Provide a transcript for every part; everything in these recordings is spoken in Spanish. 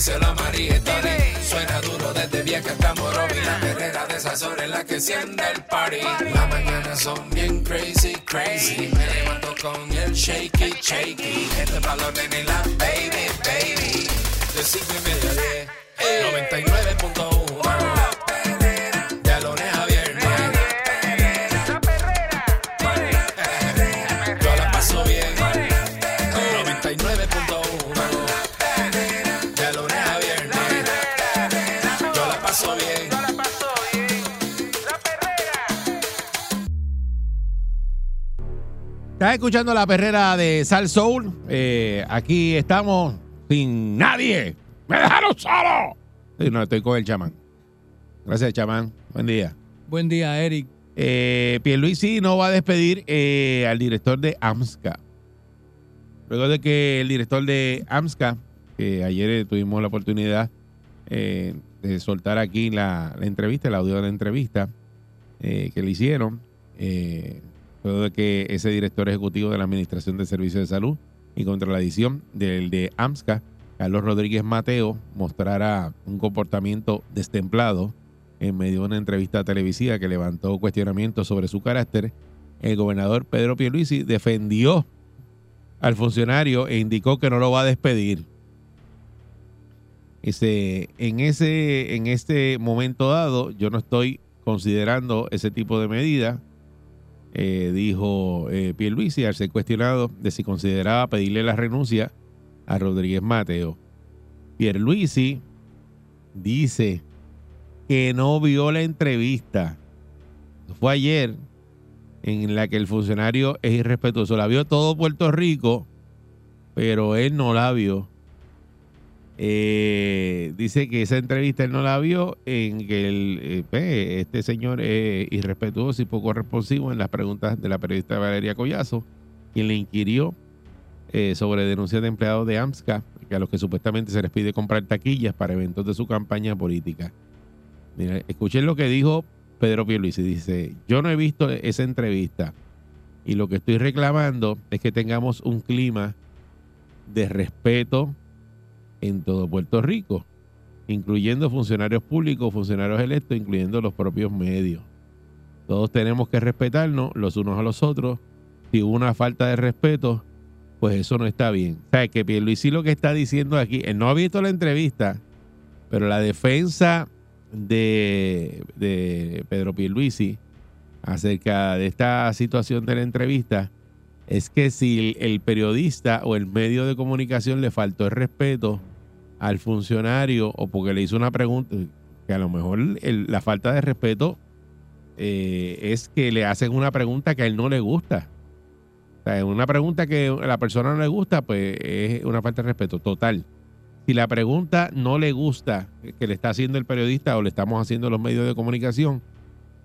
díselo a María. Suena duro desde vieja hasta Morovi. La perrera de esas horas en la que enciende el party. Las mañanas son bien crazy, crazy. Me levanto con el shaky, shaky. Este valor de la baby, baby. De cinco y media a diez. 99.1 Estás escuchando la perrera de Sal Soul. Eh, aquí estamos sin nadie. ¡Me dejaron solo! Sí, no, estoy con el chamán. Gracias, chamán. Buen día. Buen día, Eric. Eh, Pierluisi no va a despedir eh, al director de AMSCA. Luego de que el director de AMSCA, que ayer eh, tuvimos la oportunidad eh, de soltar aquí la, la entrevista, el audio de la entrevista que le hicieron, luego de que ese director ejecutivo de la Administración de Servicios de Salud y contra la adición del de AMSCA, Carlos Rodríguez Mateo, mostrara un comportamiento destemplado en medio de una entrevista televisiva que levantó cuestionamientos sobre su carácter, el gobernador Pedro Pierluisi defendió al funcionario e indicó que no lo va a despedir. Ese, en, ese, en este momento dado, yo no estoy considerando ese tipo de medida, eh, dijo eh, Pierluisi al ser cuestionado de si consideraba pedirle la renuncia a Rodríguez Mateo. Pierluisi dice que no vio la entrevista. Fue ayer en la que el funcionario es irrespetuoso. La vio todo Puerto Rico, pero él no la vio. Eh, dice que esa entrevista él no la vio en que eh, este señor es irrespetuoso y poco responsivo en las preguntas de la periodista Valeria Collazo, quien le inquirió eh, sobre denuncias de empleados de AMSCA, que a los que supuestamente se les pide comprar taquillas para eventos de su campaña política. Mira, escuchen lo que dijo Pedro Pierluisi. Dice, yo no he visto esa entrevista y lo que estoy reclamando es que tengamos un clima de respeto en todo Puerto Rico, incluyendo funcionarios públicos, funcionarios electos, incluyendo los propios medios. Todos tenemos que respetarnos los unos a los otros. Si hubo una falta de respeto, pues eso no está bien. O sea, que Pierluisi lo que está diciendo aquí, él no ha visto la entrevista, pero la defensa de, de Pedro Pierluisi acerca de esta situación de la entrevista es que si el, periodista o el medio de comunicación le faltó el respeto al funcionario o porque le hizo una pregunta, que a lo mejor la falta de respeto eh, es que le hacen una pregunta que a él no le gusta. O sea, una pregunta que a la persona no le gusta, pues es una falta de respeto total. Si la pregunta no le gusta que le está haciendo el periodista o le estamos haciendo los medios de comunicación,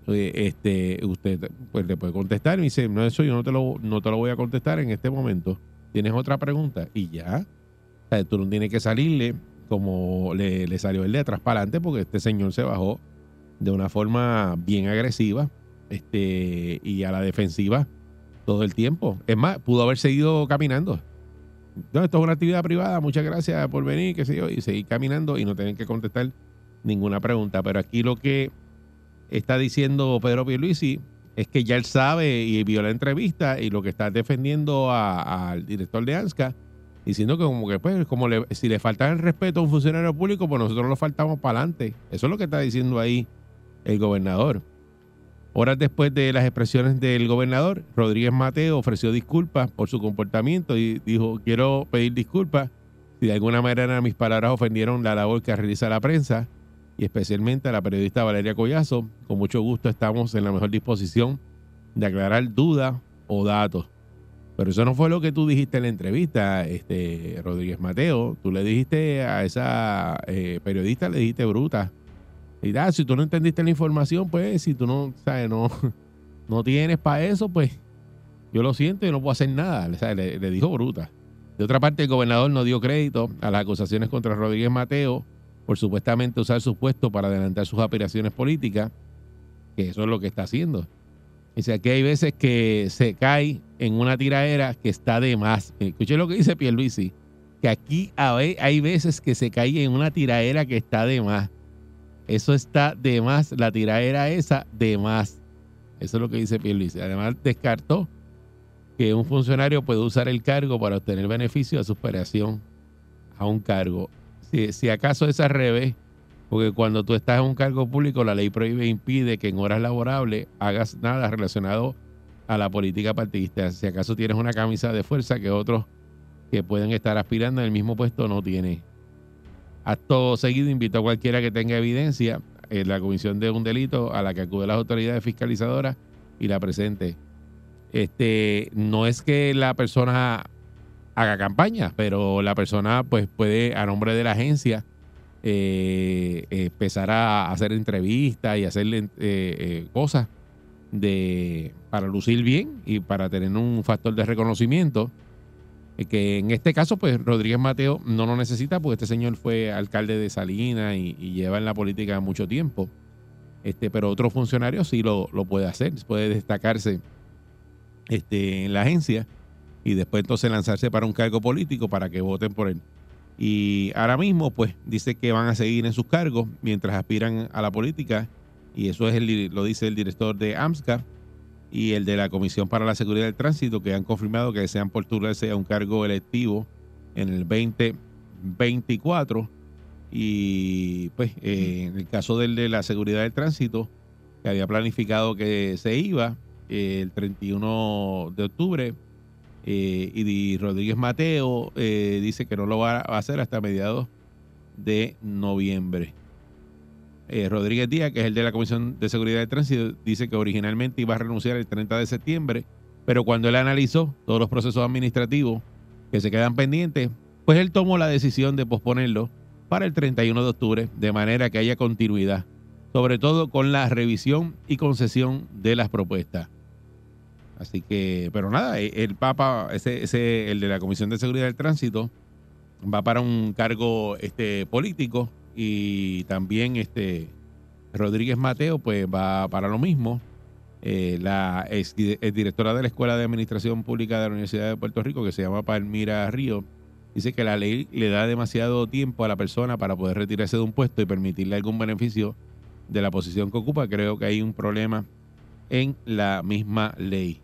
eh, este, usted pues le puede contestar y dice, no, eso yo no te, lo, no te lo voy a contestar en este momento. ¿Tienes otra pregunta? Y ya. O sea, tú no tienes que salirle como le, salió el de atrás para adelante porque este señor se bajó de una forma bien agresiva este, y a la defensiva todo el tiempo. Es más, pudo haber seguido caminando. No, esto es una actividad privada, muchas gracias por venir, qué sé yo, y seguir caminando y no tener que contestar ninguna pregunta. Pero aquí lo que está diciendo Pedro Pierluisi es que ya él sabe y vio la entrevista y lo que está defendiendo al director de ANSCA, diciendo que como que pues, como le- si le falta el respeto a un funcionario público, pues nosotros lo faltamos para adelante. Eso es lo que está diciendo ahí el gobernador. Horas después de las expresiones del gobernador, Rodríguez Mateo ofreció disculpas por su comportamiento y dijo, quiero pedir disculpas si de alguna manera mis palabras ofendieron la labor que realiza la prensa y especialmente a la periodista Valeria Collazo. Con mucho gusto estamos en la mejor disposición de aclarar dudas o datos. Pero eso no fue lo que tú dijiste en la entrevista, este Rodríguez Mateo. Tú le dijiste a esa eh, periodista, le dijiste bruta. Y ah, si tú no entendiste la información, pues si tú no, sabes, no, no tienes para eso, pues yo lo siento y no puedo hacer nada. Le, le dijo bruta. De otra parte, el gobernador no dio crédito a las acusaciones contra Rodríguez Mateo por supuestamente usar su puesto para adelantar sus aspiraciones políticas, que eso es lo que está haciendo. Dice, aquí hay veces que se cae en una tiraera que está de más. Escuché lo que dice Pierluisi, que aquí hay veces que se cae en una tiraera que está de más. Eso está de más, la tiraera esa de más. Eso es lo que dice Pierluisi. Además, descartó que un funcionario puede usar el cargo para obtener beneficio de su operación a un cargo. Si, si acaso es al revés, porque cuando tú estás en un cargo público, la ley prohíbe e impide que en horas laborables hagas nada relacionado a la política partidista. Si acaso tienes una camisa de fuerza que otros que pueden estar aspirando en el mismo puesto no tienen. Acto seguido invito a cualquiera que tenga evidencia en la comisión de un delito a la que acude las autoridades fiscalizadoras y la presente. Este, no es que la persona haga campaña, pero la persona pues puede a nombre de la agencia eh, empezar a hacer entrevistas y hacerle eh, eh, cosas de para lucir bien y para tener un factor de reconocimiento eh, que en este caso pues Rodríguez Mateo no lo necesita porque este señor fue alcalde de Salinas y, lleva en la política mucho tiempo este pero otro funcionario sí lo, lo puede hacer puede destacarse este, en la agencia y después entonces lanzarse para un cargo político para que voten por él. Y ahora mismo, pues, dice que van a seguir en sus cargos mientras aspiran a la política, y eso es el, lo dice el director de AMSCA y el de la Comisión para la Seguridad del Tránsito, que han confirmado que desean postularse a un cargo electivo en el 2024. Y pues, eh, en el caso del de la seguridad del tránsito, que había planificado que se iba eh, el 31 de octubre, eh, y Rodríguez Mateo eh, dice que no lo va a hacer hasta mediados de noviembre. Eh, Rodríguez Díaz, que es el de la Comisión de Seguridad de Tránsito, dice que originalmente iba a renunciar el 30 de septiembre, pero cuando él analizó todos los procesos administrativos que se quedan pendientes, pues él tomó la decisión de posponerlo para el 31 de octubre, de manera que haya continuidad, sobre todo con la revisión y concesión de las propuestas. Así que, pero nada, e, el Papa, el de la Comisión de Seguridad del Tránsito, va para un cargo este político y también este Rodríguez Mateo, pues va para lo mismo. Eh, la directora de la Escuela de Administración Pública de la Universidad de Puerto Rico, que se llama Palmira Río, dice que la ley le da demasiado tiempo a la persona para poder retirarse de un puesto y permitirle algún beneficio de la posición que ocupa. Creo que hay un problema en la misma ley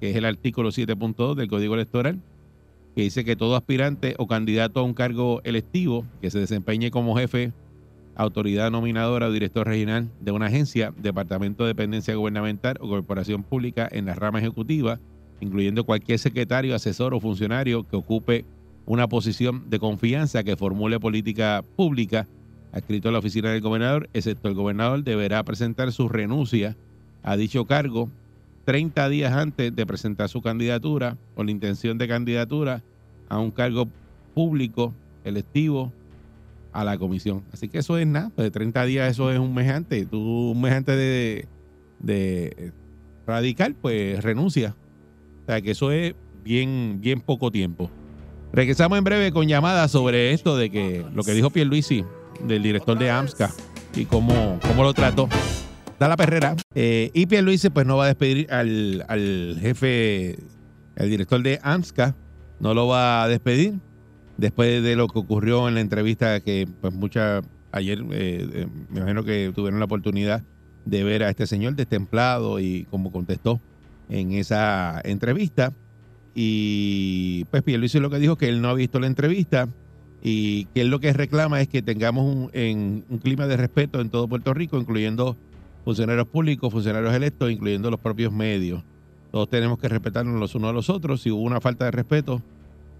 que es el artículo 7.2 del Código Electoral, que dice que todo aspirante o candidato a un cargo electivo que se desempeñe como jefe, autoridad nominadora o director regional de una agencia, departamento de dependencia gubernamental o corporación pública en la rama ejecutiva, incluyendo cualquier secretario, asesor o funcionario que ocupe una posición de confianza que formule política pública adscrito a la oficina del gobernador, excepto el gobernador, deberá presentar su renuncia a dicho cargo 30 días antes de presentar su candidatura o la intención de candidatura a un cargo público electivo a la comisión. Así que eso es nada, pues de 30 días eso es un mes antes. Tú un mes antes de, de radical, pues renuncia. O sea que eso es bien, bien poco tiempo. Regresamos en breve con llamadas sobre esto de que lo que dijo Pierluisi del director de AMSCA y cómo, cómo lo trató da la perrera. Eh, y Pierluisi pues no va a despedir al, al jefe, el director de AMSCA, no lo va a despedir después de lo que ocurrió en la entrevista que pues muchas ayer eh, eh, me imagino que tuvieron la oportunidad de ver a este señor destemplado y como contestó en esa entrevista y pues Pierluisi lo que dijo que él no ha visto la entrevista y que él lo que reclama es que tengamos un, en, un clima de respeto en todo Puerto Rico, incluyendo funcionarios públicos, funcionarios electos, incluyendo los propios medios. Todos tenemos que respetarnos los unos a los otros. Si hubo una falta de respeto,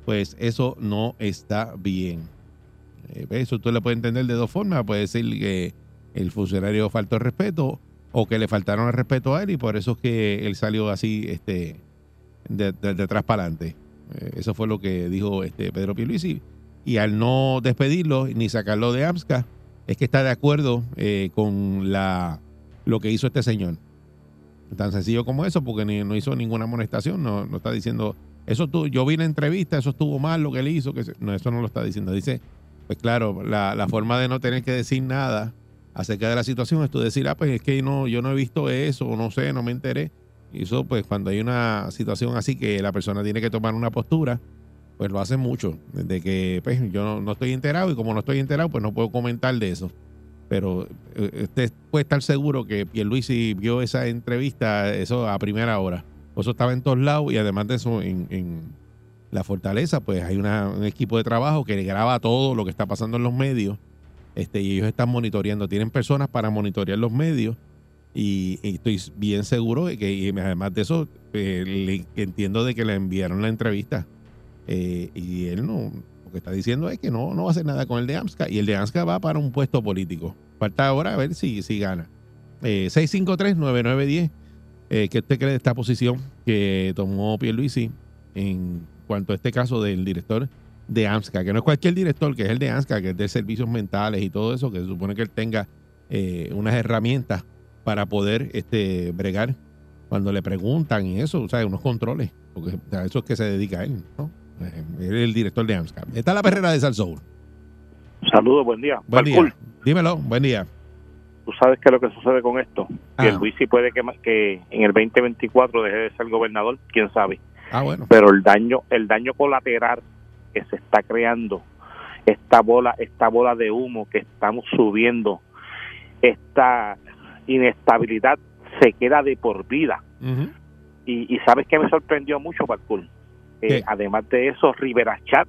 pues eso no está bien. Eh, eso tú le puedes entender de dos formas. Puede decir que el funcionario faltó el respeto o que le faltaron el respeto a él y por eso es que él salió así este, de, de, de atrás para adelante. Eh, eso fue lo que dijo este Pedro Pierluisi. Y al no despedirlo ni sacarlo de AMSCA, es que está de acuerdo eh, con la lo que hizo este señor. Tan sencillo como eso, porque no hizo ninguna amonestación, no, no está diciendo, eso tú, yo vi la entrevista, eso estuvo mal lo que él hizo, que no, eso no lo está diciendo. Dice, pues claro, la, forma de no tener que decir nada acerca de la situación es tú decir, ah, pues es que no, yo no he visto eso, no sé, no me enteré. Y eso, pues cuando hay una situación así que la persona tiene que tomar una postura, pues lo hace mucho, de que pues, yo no, no estoy enterado y como no estoy enterado, pues no puedo comentar de eso. Pero eh, usted puede estar seguro que Pierluisi vio esa entrevista, eso a primera hora. Eso estaba en todos lados y además de eso, en, la fortaleza, pues hay un equipo de trabajo que graba todo lo que está pasando en los medios este, y ellos están monitoreando. Tienen personas para monitorear los medios y, estoy bien seguro de que, además de eso, eh, le- entiendo de que le enviaron la entrevista eh, y él no, lo que está diciendo es que no, no va a hacer nada con el de AMSCA y el de AMSCA va para un puesto político. Falta ahora a ver si, si gana. Eh, 653-9910, eh, ¿qué usted cree de esta posición que tomó Pierluisi en cuanto a este caso del director de AMSCA? Que no es cualquier director, que es el de AMSCA, que es de servicios mentales y todo eso, que se supone que él tenga eh, unas herramientas para poder este, bregar cuando le preguntan y eso, o sea, unos controles, porque a eso es que se dedica él, ¿no? Eh, el director de AMSCA. Está la perrera de Salsoul. Saludos, buen día. Buen día. Dímelo, buen día. ¿Tú sabes qué es lo que sucede con esto? Ah. Que el Luisi puede que, en el 2024 deje de ser gobernador, quién sabe. Ah, bueno. Pero el daño, el daño colateral que se está creando, esta bola, esta bola de humo que estamos subiendo, esta inestabilidad se queda de por vida. Y, y sabes que me sorprendió mucho, Balcour. Eh, además de eso, Rivera Chat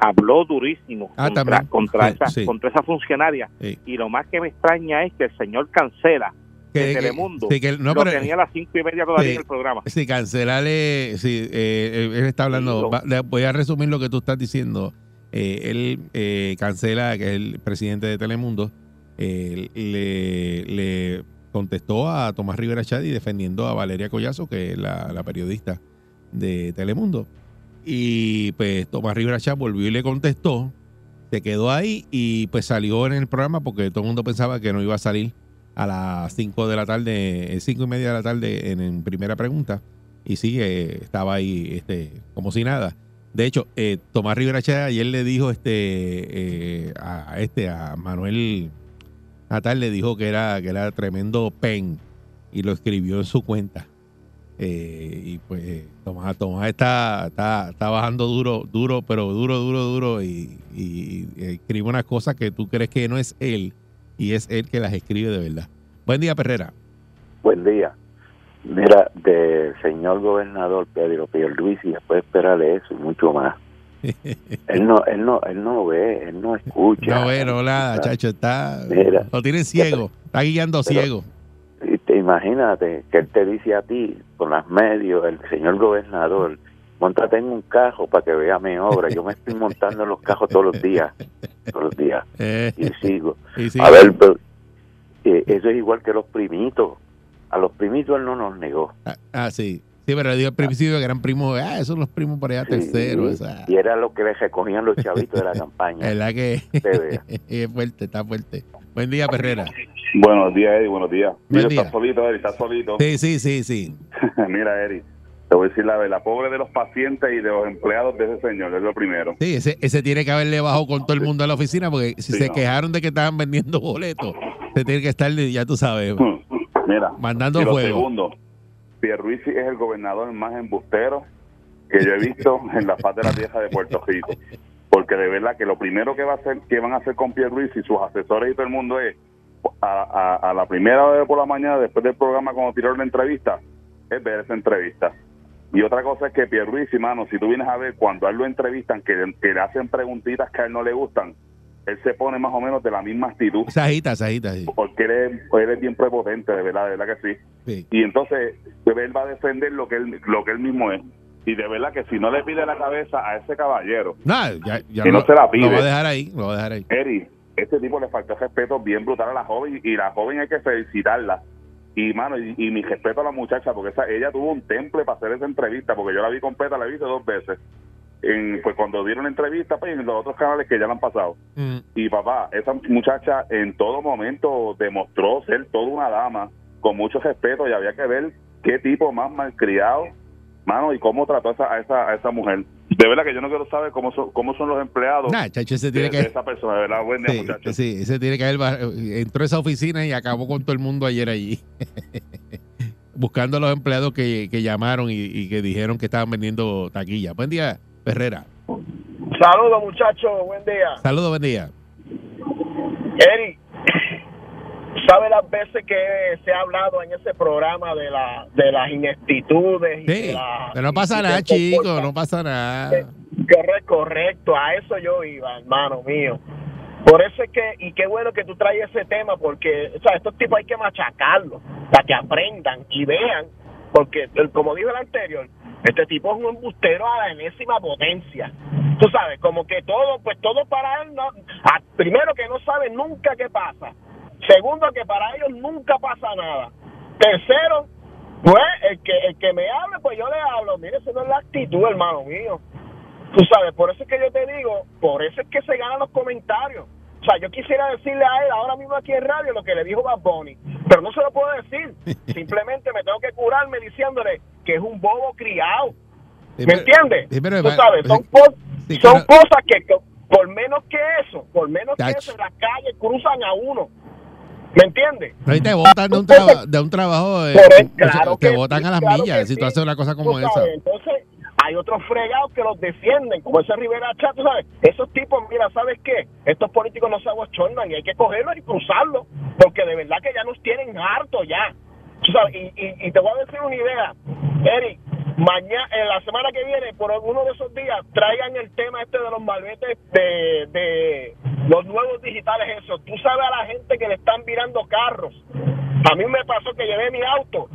habló durísimo Ah, contra, esa, sí. contra esa funcionaria. Sí. Y lo más que me extraña es que el señor Cancela Que- de Telemundo que no, lo pero- tenía a las cinco y media todavía en el programa. Sí, cancelarle. Sí, eh, él está hablando. Va- voy a resumir lo que tú estás diciendo. Eh, él eh, cancela, que es el presidente de Telemundo, eh, le, le contestó a Tomás Rivera Chadi defendiendo a Valeria Collazo, que es la, la periodista de Telemundo. Y pues Tomás Rivera Chá volvió y le contestó, se quedó ahí y pues salió en el programa porque todo el mundo pensaba que no iba a salir a las 5 de la tarde, 5 y media de la tarde en, primera pregunta. Y sí, eh, estaba ahí este, como si nada. De hecho, eh, Tomás Rivera Chá ayer le dijo este, eh, a este, a Manuel Natal, le dijo que era, que era tremendo pen y lo escribió en su cuenta. Eh, y pues eh, Tomás, Tomás está, está, está bajando duro, duro, pero duro, duro, duro y, y- y escribe unas cosas que tú crees que no es él y es él que las escribe de verdad. Buen día, Perrera. Buen día. Mira, del señor gobernador Pedro Pierluisi, después esperarle eso y mucho más. Él no, él no, él no ve, él no escucha. No, bueno, nada, chacho, está. Mira. Lo tiene ciego, está guiando Pero- ciego. Imagínate que él te dice a ti, con las medios, el señor gobernador, montate en un cajo para que vea mi obra. Yo me estoy montando en los cajos todos los días, todos los días, Eh, y sigo. y A ver, pero, eh, eso es igual que los primitos. A los primitos él no nos negó. ah, ah, sí. Sí, pero digo al principio que eran primos, ah, esos son los primos por allá terceros. Sí, esa- y era lo que le recogían los chavitos de la campaña. ¿Verdad que Te vea. es fuerte, está fuerte? Buen día, Perrera. Buenos días, Eri, buenos días. Buen Mira, día. estás solito, Eri, estás solito. Sí, sí, sí, sí. Mira, Eri, te voy a decir la verdad, pobre de los pacientes y de los empleados de ese señor, es lo primero. Sí, ese, ese tiene que haberle bajado con todo el mundo a la oficina porque si Sí, se no. quejaron de que estaban vendiendo boletos, se tiene que estar, ya tú sabes, Mira, mandando y lo segundo, Pierluisi es el gobernador más embustero que yo he visto en la faz de la tierra de Puerto Rico. Porque de verdad que lo primero que va a hacer, que van a hacer con Pierluisi y sus asesores y todo el mundo es a, a- a la primera hora por la mañana, después del programa, cuando tiró la entrevista, es ver esa entrevista. Y otra cosa es que Pierluisi, mano, si tú vienes a ver cuando a él lo entrevistan, que, que le hacen preguntitas que a él no le gustan, él se pone más o menos de la misma actitud Se agita, se agita, sí. porque él es, él es bien prepotente, de verdad, de verdad que sí. Sí. Y entonces él va a defender lo que él, lo que él mismo es. Y de verdad que si no le pide la cabeza a ese caballero, ya, ya Y no se la pide. Lo va a dejar ahí, lo va a dejar ahí. Eri, este tipo le faltó respeto bien brutal a la joven y la joven hay que felicitarla. Y mano, y, y mi respeto a la muchacha, porque esa, ella tuvo un temple para hacer esa entrevista, porque yo la vi completa, la vi dos veces. En, pues cuando dieron la entrevista, pues en los otros canales que ya la han pasado. Mm, Y papá, esa muchacha en todo momento demostró ser toda una dama con mucho respeto y había que ver qué tipo más malcriado, mano, y cómo trató a esa, a esa, a esa mujer. De verdad que yo no quiero saber cómo son, cómo son los empleados Nah, chacho, ese de, tiene de que... esa persona, de verdad. Buen día, Sí, muchachos. sí, ese tiene que haber... Entró a esa oficina y acabó con todo el mundo ayer allí. Buscando a los empleados que, que llamaron y, y que dijeron que estaban vendiendo taquilla. Buen día, Ferrera. Saludos, muchachos. Buen día. Saludos, buen día. Eri, ¿sabe las veces que se ha hablado en ese programa de, la, de las ineptitudes? y Sí, de la- pero no pasa y nada, del chico, comporta- no pasa nada. Correcto, correcto, a eso yo iba, hermano mío. Por eso es que, y qué bueno que tú traes ese tema, porque o sea, estos tipos hay que machacarlos para que aprendan y vean, porque el- como dijo el anterior, este tipo es un embustero a la enésima potencia. Tú sabes, como que todo, pues todo para él, no, a- primero que no sabe nunca qué pasa, segundo que para ellos nunca pasa nada, tercero, pues el que, el que me hable, pues yo le hablo, mire, esa no es la actitud, hermano mío. Tú sabes, por eso es que yo te digo, por eso es que se ganan los comentarios. O sea, yo quisiera decirle a él ahora mismo aquí en radio lo que le dijo Bad Bunny, pero no se lo puedo decir. Simplemente me tengo que curarme diciéndole que es un bobo criado. Sí, ¿Me entiendes? sí, Tú sabes, son, sí, cosas que, que por menos que eso, por menos que eso, en la calle cruzan a uno. ¿Me entiendes? Y te botan de un, traba- de un trabajo, eh, claro te botan a las claro millas si tú haces una cosa como esa. Entonces, hay otros fregados que los defienden, como ese Rivera Chat, tú sabes. Esos tipos, mira, ¿sabes qué? Estos políticos no se abochornan y hay que cogerlos y cruzarlos, porque de verdad que ya nos tienen harto ya. Tú sabes, y, y, y te voy a decir una idea, Eric. Mañana, en la semana que viene, por alguno de esos días, traigan el tema este de los malvetes de, de los nuevos digitales, eso. Tú sabes a la gente que le están virando carros. A mí me pasó que llevé mi auto,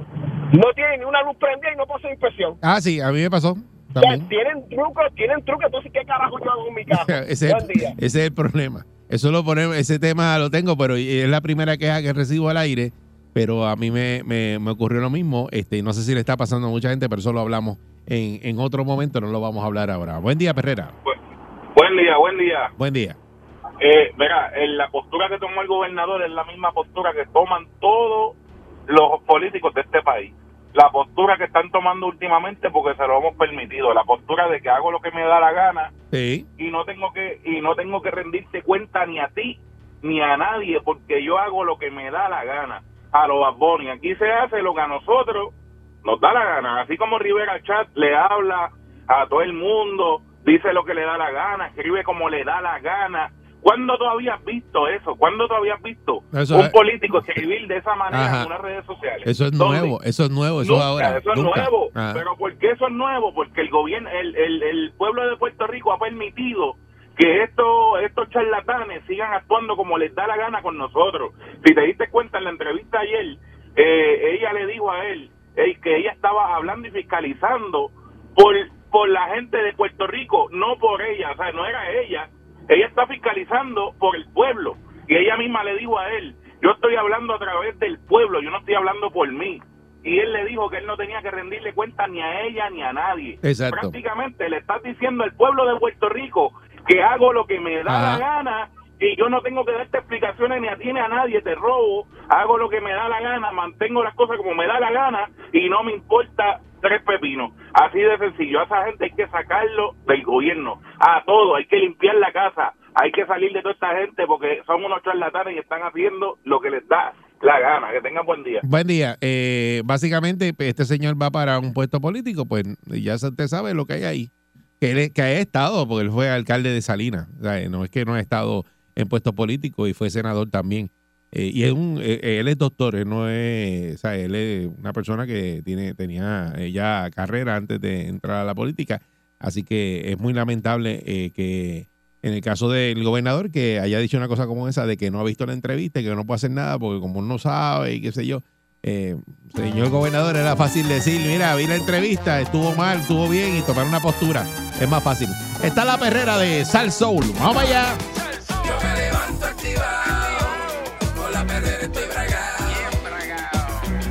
no tiene ni una luz prendida y no pasó inspección. Ah, sí, a mí me pasó O sea, también. tienen trucos, tienen trucos, entonces ¿qué carajo yo hago en mi casa? ese es el problema. Eso lo ponemos, ese tema lo tengo, pero es la primera queja que recibo al aire. Pero a mí me, me, me ocurrió lo mismo. Este, no sé si le está pasando a mucha gente, pero eso lo hablamos en, en otro momento, no lo vamos a hablar ahora. Buen día, Perrera. Buen día, buen día. Buen día. Eh, mira, en la postura que tomó el gobernador es la misma postura que toman todos los políticos de este país. La postura que están tomando últimamente porque se lo hemos permitido. La postura de que hago lo que me da la gana Sí. y no tengo que y no tengo que rendirte cuenta ni a ti ni a nadie porque yo hago lo que me da la gana. A los Bad. Aquí se hace lo que a nosotros nos da la gana. Así como Rivera Chat le habla a todo el mundo, dice lo que le da la gana, escribe como le da la gana. ¿Cuándo tú habías visto eso? ¿Cuándo tú habías visto Eso un es- político escribir de esa manera Ajá. en unas redes sociales? Eso es ¿Dónde? nuevo, eso es nuevo, eso Nunca, es ahora. eso es Nunca. nuevo. Pero ¿por qué eso es nuevo? Porque el gobierno, el, el, el pueblo de Puerto Rico ha permitido que estos estos charlatanes sigan actuando como les da la gana con nosotros. Si te diste cuenta en la entrevista ayer, eh, ella le dijo a él eh, que ella estaba hablando y fiscalizando por, por la gente de Puerto Rico, no por ella, o sea, no era ella. Ella está fiscalizando por el pueblo. Y ella misma le dijo a él, yo estoy hablando a través del pueblo, yo no estoy hablando por mí. Y él le dijo que él no tenía que rendirle cuenta ni a ella ni a nadie. Exacto. Prácticamente le estás diciendo al pueblo de Puerto Rico que hago lo que me da Ajá. la gana y yo no tengo que darte explicaciones ni a ti ni a nadie, te robo, hago lo que me da la gana, mantengo las cosas como me da la gana y no me importa tres pepinos. Así de sencillo, a esa gente hay que sacarlo del gobierno, a todo, hay que limpiar la casa, hay que salir de toda esta gente porque son unos charlatanes y están haciendo lo que les da la gana. Que tengan buen día. Buen día. Eh, básicamente, este señor va para un puesto político, pues ya se- usted sabe lo que hay ahí. Que, él, que ha estado, porque él fue alcalde de Salinas. O sea, no es que no ha estado en puestos políticos y fue senador también. Eh, y es un, eh, él es doctor, él no es, o sea, él es una persona que tiene, tenía eh, ya carrera antes de entrar a la política. Así que es muy lamentable eh, que en el caso del gobernador que haya dicho una cosa como esa de que no ha visto la entrevista y que no puede hacer nada porque como no sabe y qué sé yo. Eh, señor gobernador, era fácil decir, mira, vi la entrevista, estuvo mal, estuvo bien y tomar una postura. Es más fácil. Está la perrera de Sal Soul. Vamos allá. Yo me levanto activado, con la perrera estoy bragado.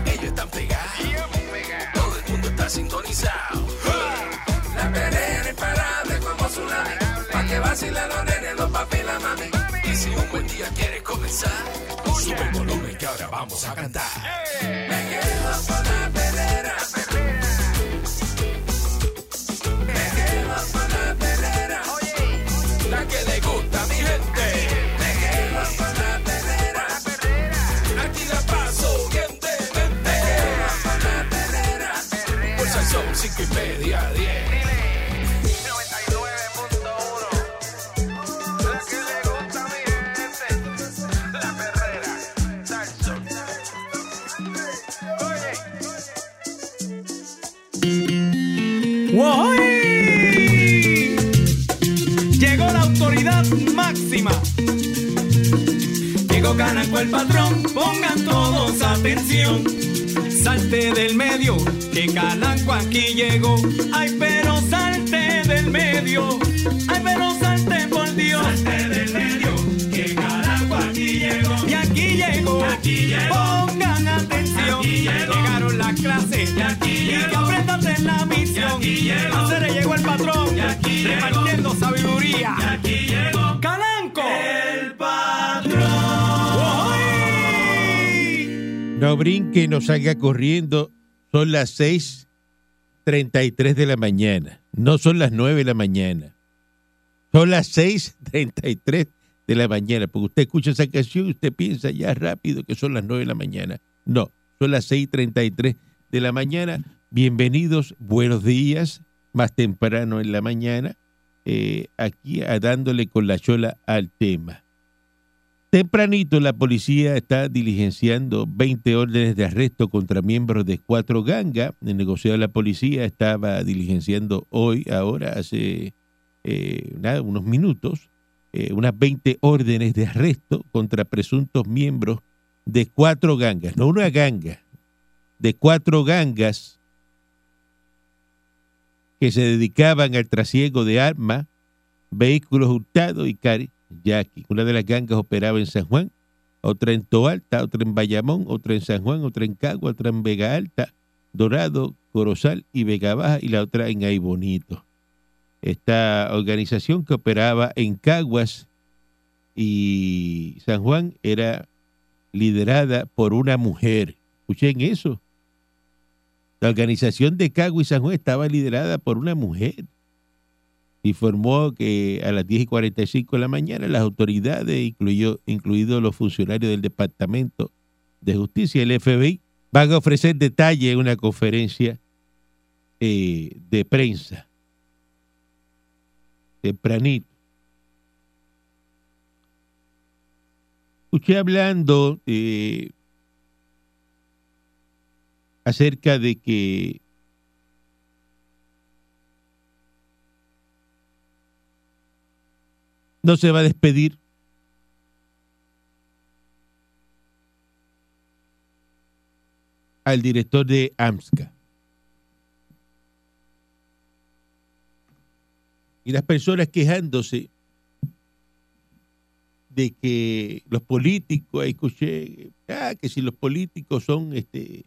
Ellos están pegados, todo el mundo está sintonizado. La perrera imparable como tsunami, pa' que vacilen los nenes, los papi y la mami. Y si un buen día quieres comenzar, Sube el volumen que ahora vamos a cantar. Me quedo con la perrera. Me quedo con la perrera. La que le gusta a mi gente. Me quedo con la perrera. Aquí la paso bien de mente. Me quedo con la perrera. Por son cinco y media, diez. Máxima. Llegó Canaco el patrón, pongan todos atención. Salte del medio, que Canaco aquí llegó. Ay, pero salte del medio. Ay, pero salte por Dios. Salte del medio, que Canaco aquí llegó. Y aquí llegó, aquí llegó. Pongan atención. Aquí llegó. Llegaron las clases. Y aquí llegó. Y que aprendas en la misión. Y aquí llegó. A hacer llegó el patrón. Y aquí repartiendo sabiduría. Y aquí llegó. No brinque, no salga corriendo. Son las 6:33 de la mañana. No son las 9 de la mañana. Son las 6:33 de la mañana. Porque usted escucha esa canción y usted piensa ya rápido que son las 9 de la mañana. No, son las 6:33 de la mañana. Bienvenidos, buenos días. Más temprano en la mañana. eh, aquí a dándole con la chola al tema. Tempranito la policía está diligenciando 20 órdenes de arresto contra miembros de cuatro gangas. El negociado de la policía estaba diligenciando hoy, ahora, hace eh, unos minutos, eh, unas 20 órdenes de arresto contra presuntos miembros de cuatro gangas, no una ganga, de cuatro gangas que se dedicaban al trasiego de armas, vehículos hurtados y cari Jackie. Una de las gangas operaba en San Juan, otra en Toalta, otra en Bayamón, otra en San Juan, otra en Cagua, otra en Vega Alta, Dorado, Corozal y Vega Baja y la otra en Aibonito. Esta organización que operaba en Caguas y San Juan era liderada por una mujer. Escuchen eso. La organización de Caguas y San Juan estaba liderada por una mujer informó que a las 10 y 45 de la mañana las autoridades, incluyó, incluidos los funcionarios del Departamento de Justicia el FBI, van a ofrecer detalles en una conferencia eh, de prensa. Tempranito. Escuché hablando eh, acerca de que no se va a despedir. al director de AMSCA. Y las personas quejándose de que los políticos, escuché, ah, que si los políticos son este,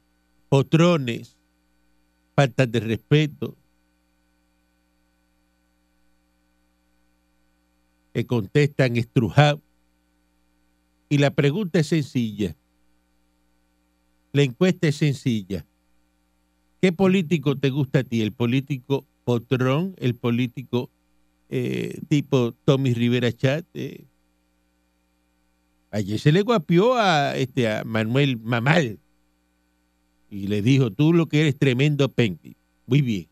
potrones, faltas de respeto, que contestan estrujados. Y la pregunta es sencilla. La encuesta es sencilla. ¿Qué político te gusta a ti? ¿El político potrón? ¿El político eh, tipo Tommy Rivera Chat? Eh? Ayer se le guapió a, este, a Manuel Mamal y le dijo, tú lo que eres tremendo penqui. Muy bien.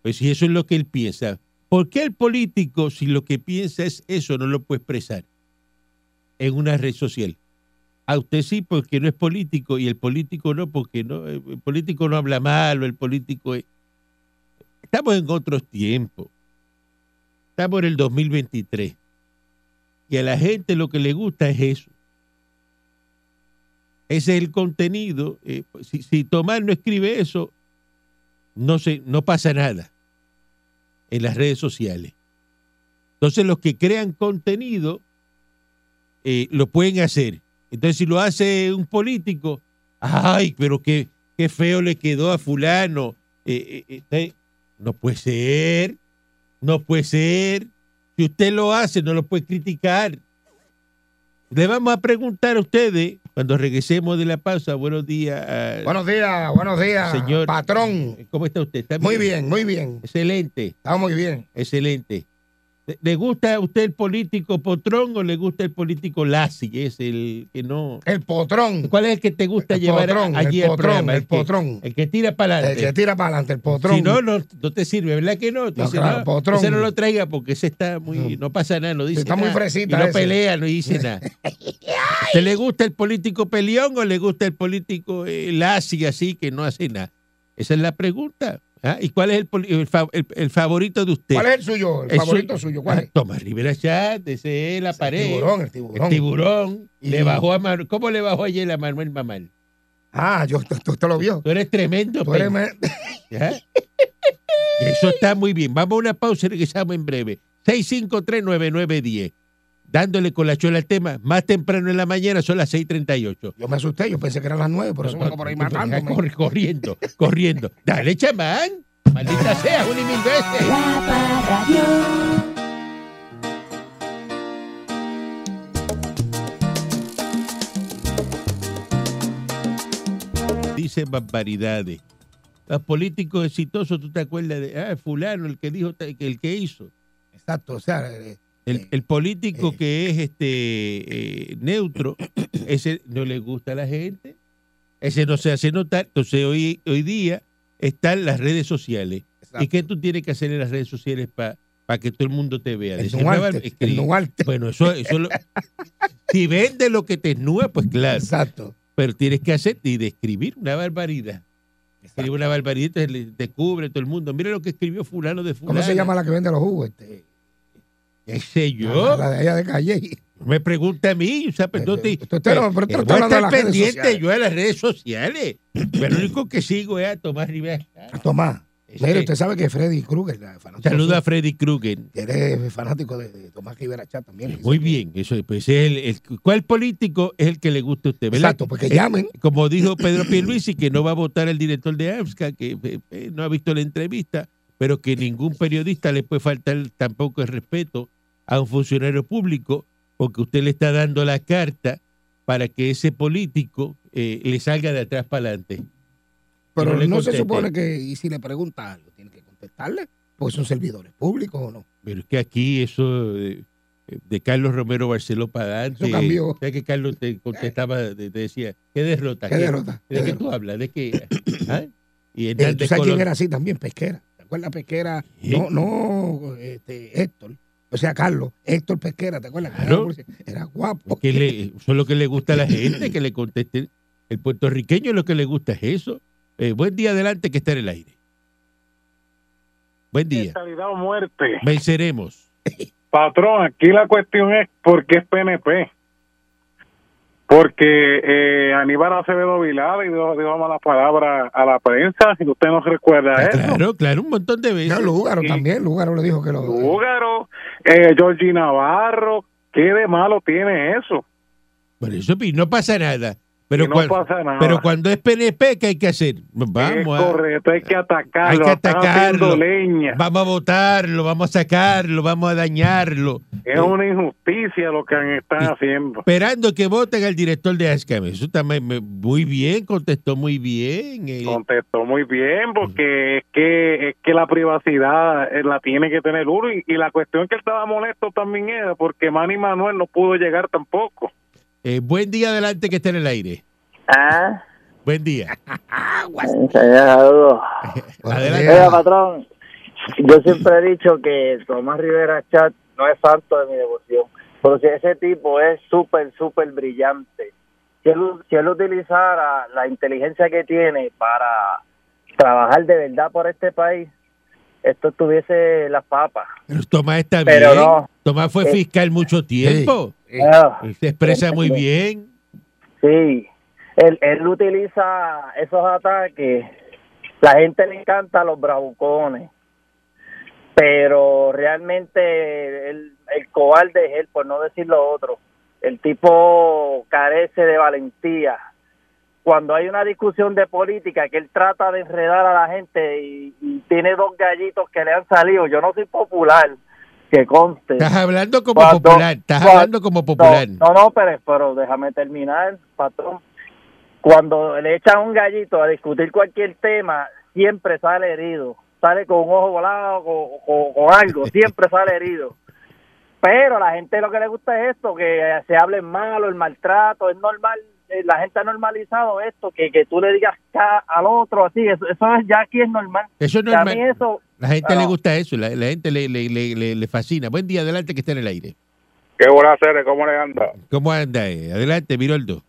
Pues si eso es lo que él piensa, ¿Por qué el político, si lo que piensa es eso, no lo puede expresar en una red social? A usted sí, porque no es político, y el político no, porque no, el político no habla mal, el político es... Estamos en otros tiempos. Estamos en el 2023. Y a la gente lo que le gusta es eso. Ese es el contenido. Eh, si, Tomás no escribe eso, no, no pasa nada en las redes sociales. Entonces los que crean contenido eh, lo pueden hacer. Entonces si lo hace un político, ay, pero qué, qué feo le quedó a fulano. Eh, eh, no puede ser, no puede ser. Si usted lo hace, no lo puede criticar. Le vamos a preguntar a ustedes, cuando regresemos de la pausa, buenos días. a- Buenos días, buenos días, Señor. patrón. ¿Cómo está usted? ¿Está Muy bien, muy bien. Excelente. Está muy bien. Excelente. ¿Le- ¿Le gusta a usted el político potrón o le gusta el político Lassi? Es el que no. El potrón. ¿Cuál es el que te gusta El llevar potrón, allí el potrón, programa? el que- potrón. El que tira para El adelante. que tira para adelante, el potrón. Si no, no, no te sirve, ¿verdad que no? Claro, no, potrón. ese no lo traiga porque ese está muy, no pasa nada, no dice Está muy fresita Y no ese. pelea, no dice nada. ¿Te le gusta el político peleón o le gusta el político eh, Lassi así que no hace nada? Esa es la pregunta. ¿Ah? ¿Y cuál es el, el el- el favorito de usted? ¿Cuál es el suyo? El, El favorito suyo- suyo. ¿Cuál Ah, es? Tomás Rivera Chat, ese es la pared. tiburón, el tiburón. El tiburón. Y- Le bajó a ¿Cómo le bajó ayer a Manuel Mamal? Ah, yo, tú- usted lo vio. Tú eres tremendo. Tú eres pen- me- ¿Ya? Eso está muy bien. Vamos a una pausa y regresamos en breve. 6539910. Dándole con la chola al tema. Más temprano en la mañana son las 6:38. Yo me asusté, yo pensé que eran las nueve, por eso vengo por ahí matándome. Corre- corriendo, corriendo. Dale, chamán. Maldita sea, una y mil veces. Dice barbaridades. Los políticos exitosos, ¿tú te acuerdas de ah, fulano, el que dijo, el que hizo? Exacto, o sea, eh, El, el político que es este eh, neutro, ese no le gusta a la gente, ese no se hace notar. Entonces hoy, hoy día están las redes sociales. ¿Y qué tú tienes que hacer en las redes sociales para que todo el mundo te vea? el. Bueno, eso, eso lo- si vende lo que te esnúa, pues claro. Exacto. Pero tienes que hacer y de escribir una barbaridad. Escribe una barbaridad, le- te cubre todo el mundo. Mira lo que escribió fulano de fulano. ¿Cómo se llama la que vende los jugos? Este, ¿Qué sé yo? La, la de allá de Calle. Me pregunta a mí, o sea, pues, no te, usted pero eh, estar redes pendiente yo de las redes sociales. Pero lo único que sigo es a Tomás Rivera. Tomás, mire, usted sabe que Freddy Krueger, Saluda a Freddy Krueger. que eres fanático de, de Tomás Rivera Chat también. Muy bien, eso es, pues es el, el- ¿cuál político es el que le gusta a usted? ¿verdad? Exacto, porque Eh, llamen. Como dijo Pedro Pierluisi, que no va a votar el director de AMSCA, que eh, eh, no ha visto la entrevista, pero que ningún periodista le puede faltar tampoco el respeto a un funcionario público, porque usted le está dando la carta para que ese político eh, le salga de atrás para adelante. Pero no se supone que, y si le pregunta algo, tiene que contestarle, porque son servidores públicos o no. Pero es que aquí eso de, de Carlos Romero Barceló para adelante. Eso cambió. ¿Sabes que Carlos te contestaba, te, decía, ¿qué derrota? ¿Qué derrota? ¿De ¿Qué derrota? tú hablas? ¿De qué? ¿Ah? Y Eh, Hernández ¿Tú sabes quién era así también? Pesquera. ¿Te acuerdas Pesquera? Sí. No, no, este, Héctor. O sea, Carlos, Héctor Pesquera, ¿te acuerdas? Claro. Era guapo. que le, eso es lo que le gusta a la gente, que le conteste. El puertorriqueño lo que le gusta es eso. Eh, buen día adelante que está en el aire. Buen día. O muerte. Venceremos. Patrón, aquí la cuestión es por qué es PNP. Porque eh, Aníbal Acevedo Vilada y dijo, dijo malas palabras a la prensa, si usted no recuerda eso. Claro, claro, un montón de veces. No, Lúgaro Sí. también, Lúgaro le dijo que lo... Lúgaro, eh, Georgie Navarro, ¿qué de malo tiene eso? Por eso no pasa nada. Pero, Y no cuan- pasa nada. pero cuando es PNP, ¿qué hay que hacer? Vamos es a, correcto, hay que atacarlo. hay que atacarlo. leña. Vamos a votarlo, vamos a sacarlo, vamos a dañarlo. Es una injusticia lo que están haciendo. Esperando que voten al director de ASCAM. Eso también me- muy bien, contestó muy bien. eh, Contestó muy bien porque es que es que la privacidad eh, la tiene que tener uno y, y la cuestión que él estaba molesto también era porque Manny Manuel no pudo llegar tampoco. Eh, buen día adelante que está en el aire. Ah, Buen día. saludos. Adelante. Oiga, patrón, yo siempre he dicho que Tomás Rivera Chat no es santo de mi devoción, pero si ese tipo es súper, súper brillante, si él, si él utilizara la inteligencia que tiene para trabajar de verdad por este país, esto estuviese las papas. Pero Tomás está Pero bien. no. Tomás fue Eh, fiscal mucho tiempo. Ah, Él se expresa muy bien. Sí, él, él utiliza esos ataques. La gente le encanta los bravucones, pero realmente el, el cobarde es él, por no decir lo otro. El tipo carece de valentía. Cuando hay una discusión de política que él trata de enredar a la gente y, y tiene dos gallitos que le han salido, yo no soy popular, que conste. Estás hablando como Cuando- popular. Estás cuando- hablando como popular. No, no, no, pero, pero déjame terminar, patrón. Cuando le echan un gallito a discutir cualquier tema, siempre sale herido. Sale con un ojo volado, con- con algo, siempre sale herido. Pero a la gente lo que le gusta es esto, que se hable malo, el maltrato, es normal. Eh, La gente ha normalizado esto, que, que tú le digas ca- al otro así, eso, eso es, ya aquí es normal. Eso es normal. mí eso, La gente le gusta eso. La, la gente le, le, le, le- le fascina. Buen día, adelante que está en el aire. Qué buena hacer, ¿cómo le anda? ¿Cómo anda? eh? Adelante, Miroldo.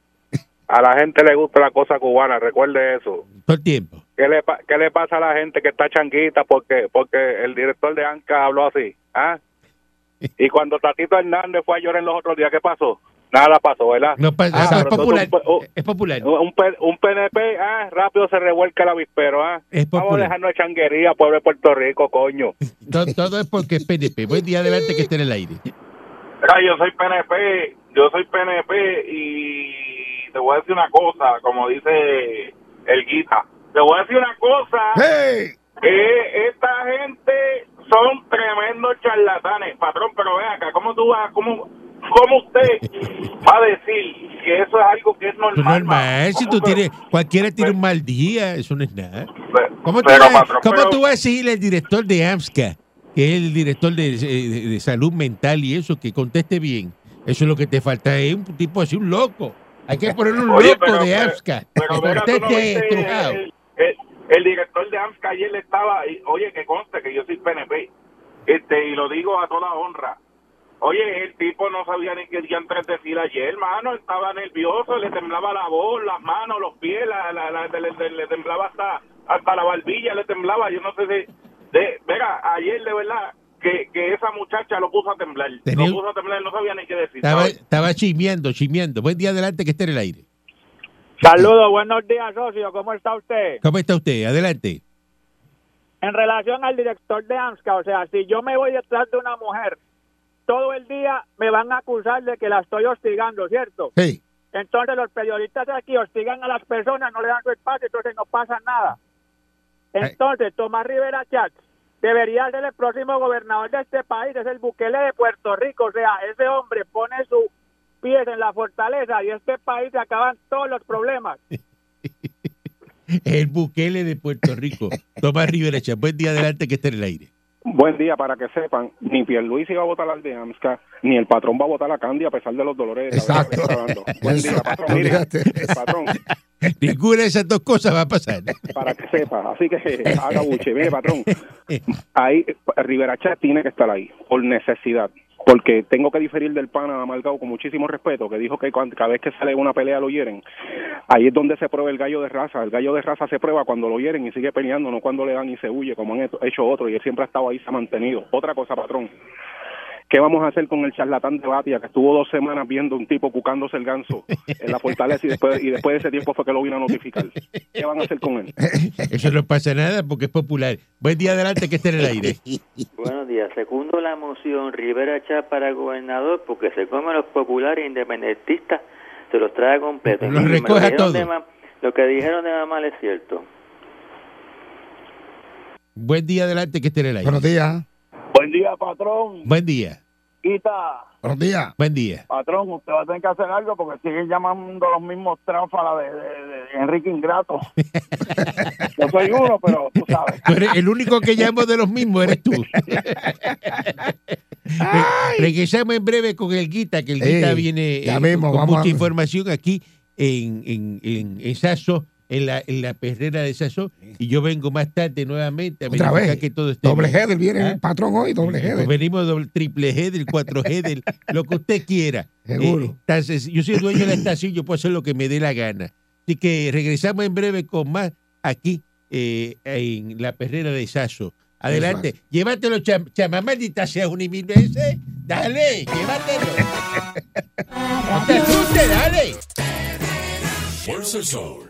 A la gente le gusta la cosa cubana, recuerde eso. Todo el tiempo. ¿Qué le, pa- qué le pasa a la gente que está changuita porque porque el director de ANCA habló así? ¿Ah? Y cuando Tatito Hernández fue a llorar los otros días, ¿qué pasó? Nada pasó, ¿verdad? No pasa- Ah, eso es pero popular. un- Es popular. Un, PNP, ah, rápido se revuelca el avispero, ah. Es Vamos a popular. dejarnos de changuería, pueblo de Puerto Rico, coño. Todo, todo es porque es PNP. Buen día, adelante que esté en el aire. Mira, yo soy PNP, yo soy PNP y te voy a decir una cosa, como dice el Guita. Te voy a decir una cosa, que esta gente son tremendos charlatanes, patrón, pero ven acá, ¿cómo tú vas, cómo, cómo usted va a decir que eso es algo que es normal? normal. Si tú tienes, cualquiera tiene un mal día, eso no es nada. ¿Cómo tú, pero, vas, cómo tú vas a decirle al director de AMSCA, que es el director de, de- de salud mental y eso, que conteste bien? Eso es lo que te falta, es un tipo así, un loco. Hay que poner un Oye, loco de AMSCA, Pero el, director de AMSCA ayer estaba, y- oye, que conste que yo soy PNP, este, y lo digo a toda honra. Oye, el tipo no sabía ni qué diantres decir ayer, hermano, estaba nervioso, le temblaba la voz, las manos, los pies, la, la, la- le, le- le temblaba hasta, hasta la barbilla, le temblaba, yo no sé si... De, mira, ayer de verdad que, que esa muchacha lo puso a temblar, Tenía- lo puso a temblar, no sabía ni qué decir. Estaba, estaba chimeando, chimeando. Buen día, adelante que esté en el aire. Saludos, buenos días, socio. ¿Cómo está usted? ¿Cómo está usted? Adelante. En relación al director de AMSCA, o sea, si yo me voy detrás de una mujer, todo el día me van a acusar de que la estoy hostigando, ¿cierto? Sí. Entonces los periodistas de aquí hostigan a las personas, no le dan su espacio, entonces no pasa nada. Entonces, Tomás Rivera Chatz debería ser el próximo gobernador de este país, es el Bukele de Puerto Rico, o sea, ese hombre pone sus pies en la fortaleza y este país se acaban todos los problemas. El Bukele de Puerto Rico. Tomás Rivera Chá. Buen día, adelante que esté en el aire. Buen día, para que sepan, ni Pierluisi va a votar al de AMSCA, ni el patrón va a votar a Candy a pesar de los dolores de cabeza que está dando. Buen día, patrón. Mire, patrón, Ninguna de esas dos cosas va a pasar. para que sepa, así que haga buche. Mire, patrón, ahí Rivera Chat tiene que estar ahí, por necesidad. Porque tengo que diferir del pana Amargado con muchísimo respeto, que dijo que cada vez que sale una pelea lo hieren. Ahí es donde se prueba el gallo de raza. El gallo de raza se prueba cuando lo hieren y sigue peleando, no cuando le dan y se huye, como han hecho- hecho otros. Y él siempre ha estado ahí, se ha mantenido. Otra cosa, patrón. ¿Qué vamos a hacer con el charlatán de Batia que estuvo dos semanas viendo un tipo cucándose el ganso en la fortaleza y después, y después de ese tiempo fue que lo vino a notificar? ¿Qué van a hacer con él? Eso no pasa nada porque es popular. Buen día, adelante que esté en el aire. Buenos días. Segundo la moción Rivera Chá para gobernador porque se come a los populares independentistas, se los trae completo. Los recoge a todos. Lo que dijeron de mamá es cierto. Buen día, adelante que esté en el aire. Buenos días. Buen día, patrón. Buen día. Quita, Buenos días. Buen día. patrón, usted va a tener que hacer algo porque siguen llamando los mismos tráfalas de, de- de Enrique Ingrato. Yo soy uno, pero tú sabes. Tú eres el único que llamo de los mismos eres tú. Re- Regresamos en breve con el Guita, que el Guita Ey, viene eh, con vamos mucha a- información aquí en, en, en, en Saso, en la, en la perrera de Saso. Y yo vengo más tarde nuevamente a Otra vez. que todo esté Doble bien. header viene ¿Ah? el patrón hoy, doble header. venimos doble, triple header, cuatro header, lo que usted quiera. Seguro. Eh, entonces, yo soy dueño de la estación, yo puedo hacer lo que me dé la gana. Así que regresamos en breve con más aquí eh, en la perrera de Saso. Adelante, llévatelo, cham chamamaldita sea un y mil veces. Dale, llévatelo. no te asustes, dale. Fuerza el Sol.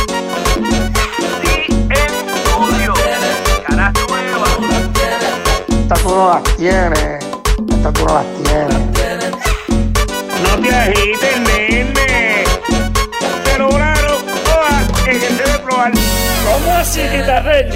Esta tú no las tienes. Esta tú no las tienes. No te agites, nene. Te lograron. Oa, en el debe probar. ¿Cómo así, guitarreño?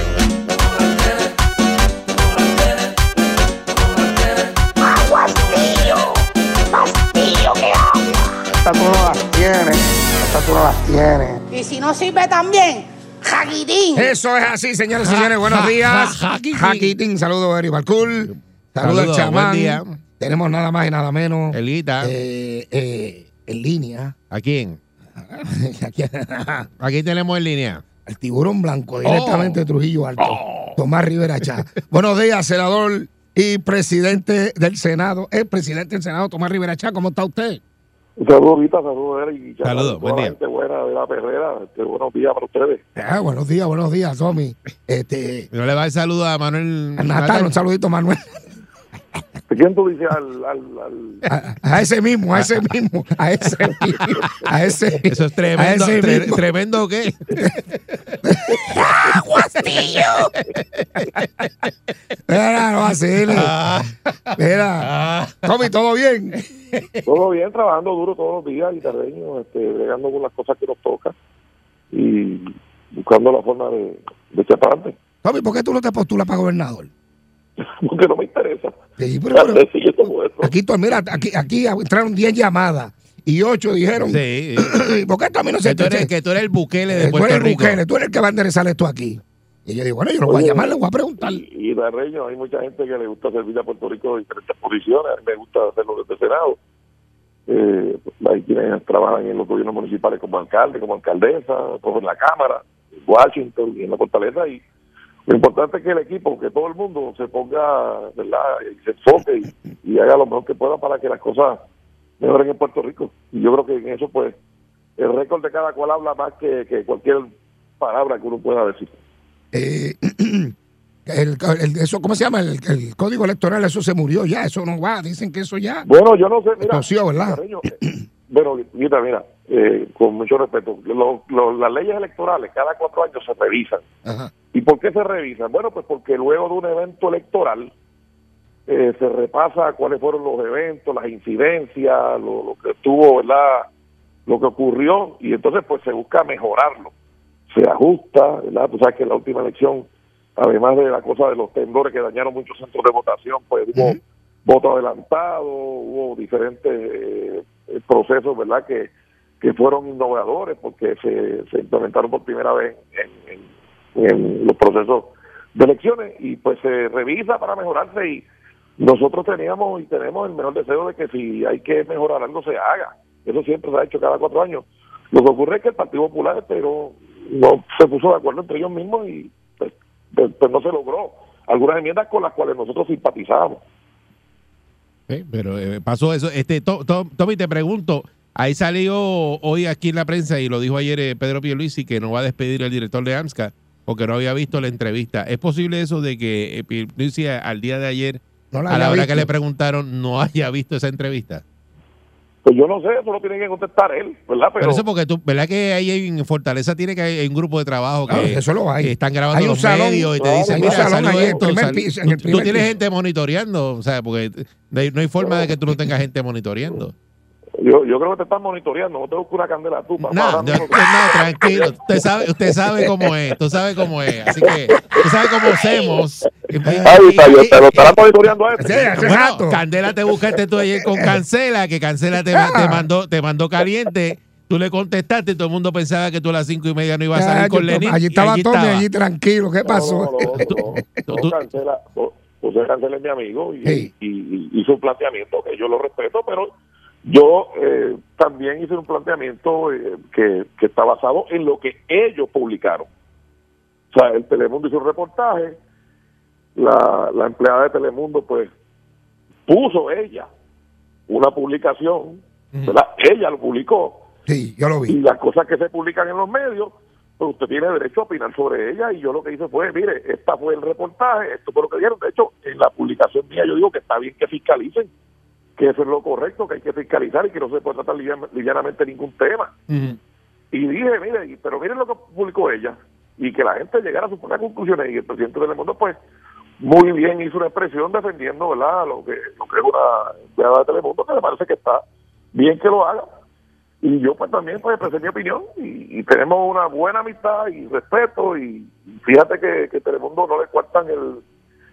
Esta tú no las tienes. Esta tú no las tienes. Y si no sirve también, jaguitín. Eso es así, señores y señores. Buenos días. ja, jaquitín. Jaquitín. Saludos, Eri Balcool. Saludos al chamán. buen día. Tenemos nada más y nada menos. Elita. eh, eh, en línea. ¿A quién? Aquí, tenemos en línea. al tiburón blanco, directamente de Trujillo Alto. Tomás Rivera Chá. Buenos días, senador y presidente del Senado. El presidente del Senado, Tomás Rivera Chá. ¿Cómo está usted? Saludos, Vita, saludos, Eric. Saludos, buen día. gente buena de la perrera. Este, buenos días para ustedes. Ah, buenos días, buenos días, Tommy. Este, No le va el saludo a Manuel. a Natal, un saludito, Manuel. ¿Quién tú dices al, al, al- A, a ese mismo, a ese mismo, a ese mismo, a ese Eso es tremendo. a ese tre-. ¿Tremendo qué? Mira, no vaciles. Ah. Mira, Tommy, ¿todo bien? Todo bien, trabajando duro todos los días, guitarreño, este, bregando con las cosas que nos tocan y buscando la forma de, de echar para adelante. Tommy, ¿por qué tú no te postulas para gobernador? Porque no me interesa. Sí, pero, pero- Sí, aquí, tú- mira, aquí, aquí entraron 10 llamadas y 8 dijeron, Sí. ¿por qué también no se Que tú eres, que tú eres el buquele de tú Puerto eres el Rico. Bukele, tú eres el que va a enderezar esto aquí? Y yo digo, bueno, yo lo voy a llamar, le voy a preguntar. Y, y guitarreño, hay mucha gente que le gusta servir a Puerto Rico en diferentes posiciones. A mí me gusta hacerlo desde el Senado. Eh, hay quienes trabajan en los gobiernos municipales como alcalde, como alcaldesa, como en la Cámara, en Washington y en la Fortaleza. Y lo importante es que el equipo, que todo el mundo se ponga, ¿verdad? Y se enfoque y, y haga lo mejor que pueda para que las cosas mejoren en Puerto Rico. Y yo creo que en eso, pues, el récord de cada cual habla más que, que cualquier palabra que uno pueda decir. Eh, el, el- eso, ¿Cómo se llama? El, el código electoral, eso se murió ya, eso no va, dicen que eso ya. Bueno, yo no sé, mira. Tosió, ¿verdad? cariño, eh, bueno, mira, mira, eh, con mucho respeto, lo- lo- las leyes electorales cada cuatro años se revisan. Ajá. ¿Y por qué se revisan? Bueno, pues porque luego de un evento electoral eh, se repasa cuáles fueron los eventos, las incidencias, lo, lo que tuvo, ¿verdad? Lo que ocurrió y entonces pues se busca mejorarlo. Se ajusta, ¿verdad? Tú sabes que en la última elección, además de la cosa de los temblores que dañaron muchos centros de votación, pues hubo voto adelantado, hubo diferentes eh, procesos, ¿verdad? Que, que fueron innovadores porque se, se implementaron por primera vez en, en- los procesos de elecciones y pues se revisa para mejorarse y nosotros teníamos y tenemos el mejor deseo de que si hay que mejorar algo se haga. Eso siempre se ha hecho cada cuatro años. Lo que ocurre es que el Partido Popular pero no se puso de acuerdo entre ellos mismos y pues, pues- pues no se logró algunas enmiendas con las cuales nosotros simpatizábamos. Sí, pero eh, pasó eso. Este, To- To- Tommy, te pregunto, ahí salió hoy aquí en la prensa y lo dijo ayer eh, Pedro Pierluisi que no va a despedir al director de AMSCA porque no había visto la entrevista. ¿Es posible eso de que eh, Pierluisi al día de ayer, No a la hora visto. que le preguntaron, no haya visto esa entrevista? Pues yo no sé, eso lo tiene que contestar él, ¿verdad? Pero, eso porque tú, ¿verdad que ahí en Fortaleza tiene que hay un grupo de trabajo que, Ah, eso lo hay. que están grabando Hay un los salón, medios y te hay dicen, un mira, salón en el esto, primer sal- piso, en el tú- primer tú tienes piso. gente monitoreando, o sea, porque no hay, no hay forma de que tú no tengas gente monitoreando. Yo, yo creo que te están monitoreando, no te busco una candela tú. papá. No, Ahora no, tranquilo. Usted sabe, usted sabe cómo es. Tú sabes cómo es. Así que usted sabe cómo hacemos. Ay, está, yo te lo estarán monitoreando a este. Bueno, Candela te buscaste tú ayer con Cancela, que Cancela te, te mandó, te mandó caliente. Tú le contestaste y todo el mundo pensaba que tú a las cinco y media no ibas a salir Ya, con yo- Lenin. allí y estaba allí Tommy, estaba. allí tranquilo. ¿Qué pasó? No, cancela, José Cancela es mi amigo y, Sí. y- y hizo un planteamiento que yo lo respeto, pero yo eh, también hice un planteamiento eh, que, que está basado en lo que ellos publicaron. O sea, el Telemundo hizo un reportaje, la, la empleada de Telemundo pues puso ella una publicación, ¿verdad? Ella lo publicó. Sí, yo lo vi. Y las cosas que se publican en los medios, pues usted tiene derecho a opinar sobre ella y yo lo que hice fue, mire, esta fue el reportaje, esto fue lo que dieron. De hecho, en la publicación mía yo digo que está bien que fiscalicen, que eso es lo correcto, que hay que fiscalizar y que no se puede tratar livian- livianamente ningún tema. Y dije, mire, pero miren lo que publicó ella y que la gente llegara a sus propias conclusiones y el presidente de Telemundo pues muy bien hizo una expresión defendiendo verdad lo que lo que es una empleada de Telemundo que me parece que está bien que lo haga. Y yo pues también pues expresé mi opinión y, y tenemos una buena amistad y respeto y, y fíjate que, que Telemundo no le cuartan el,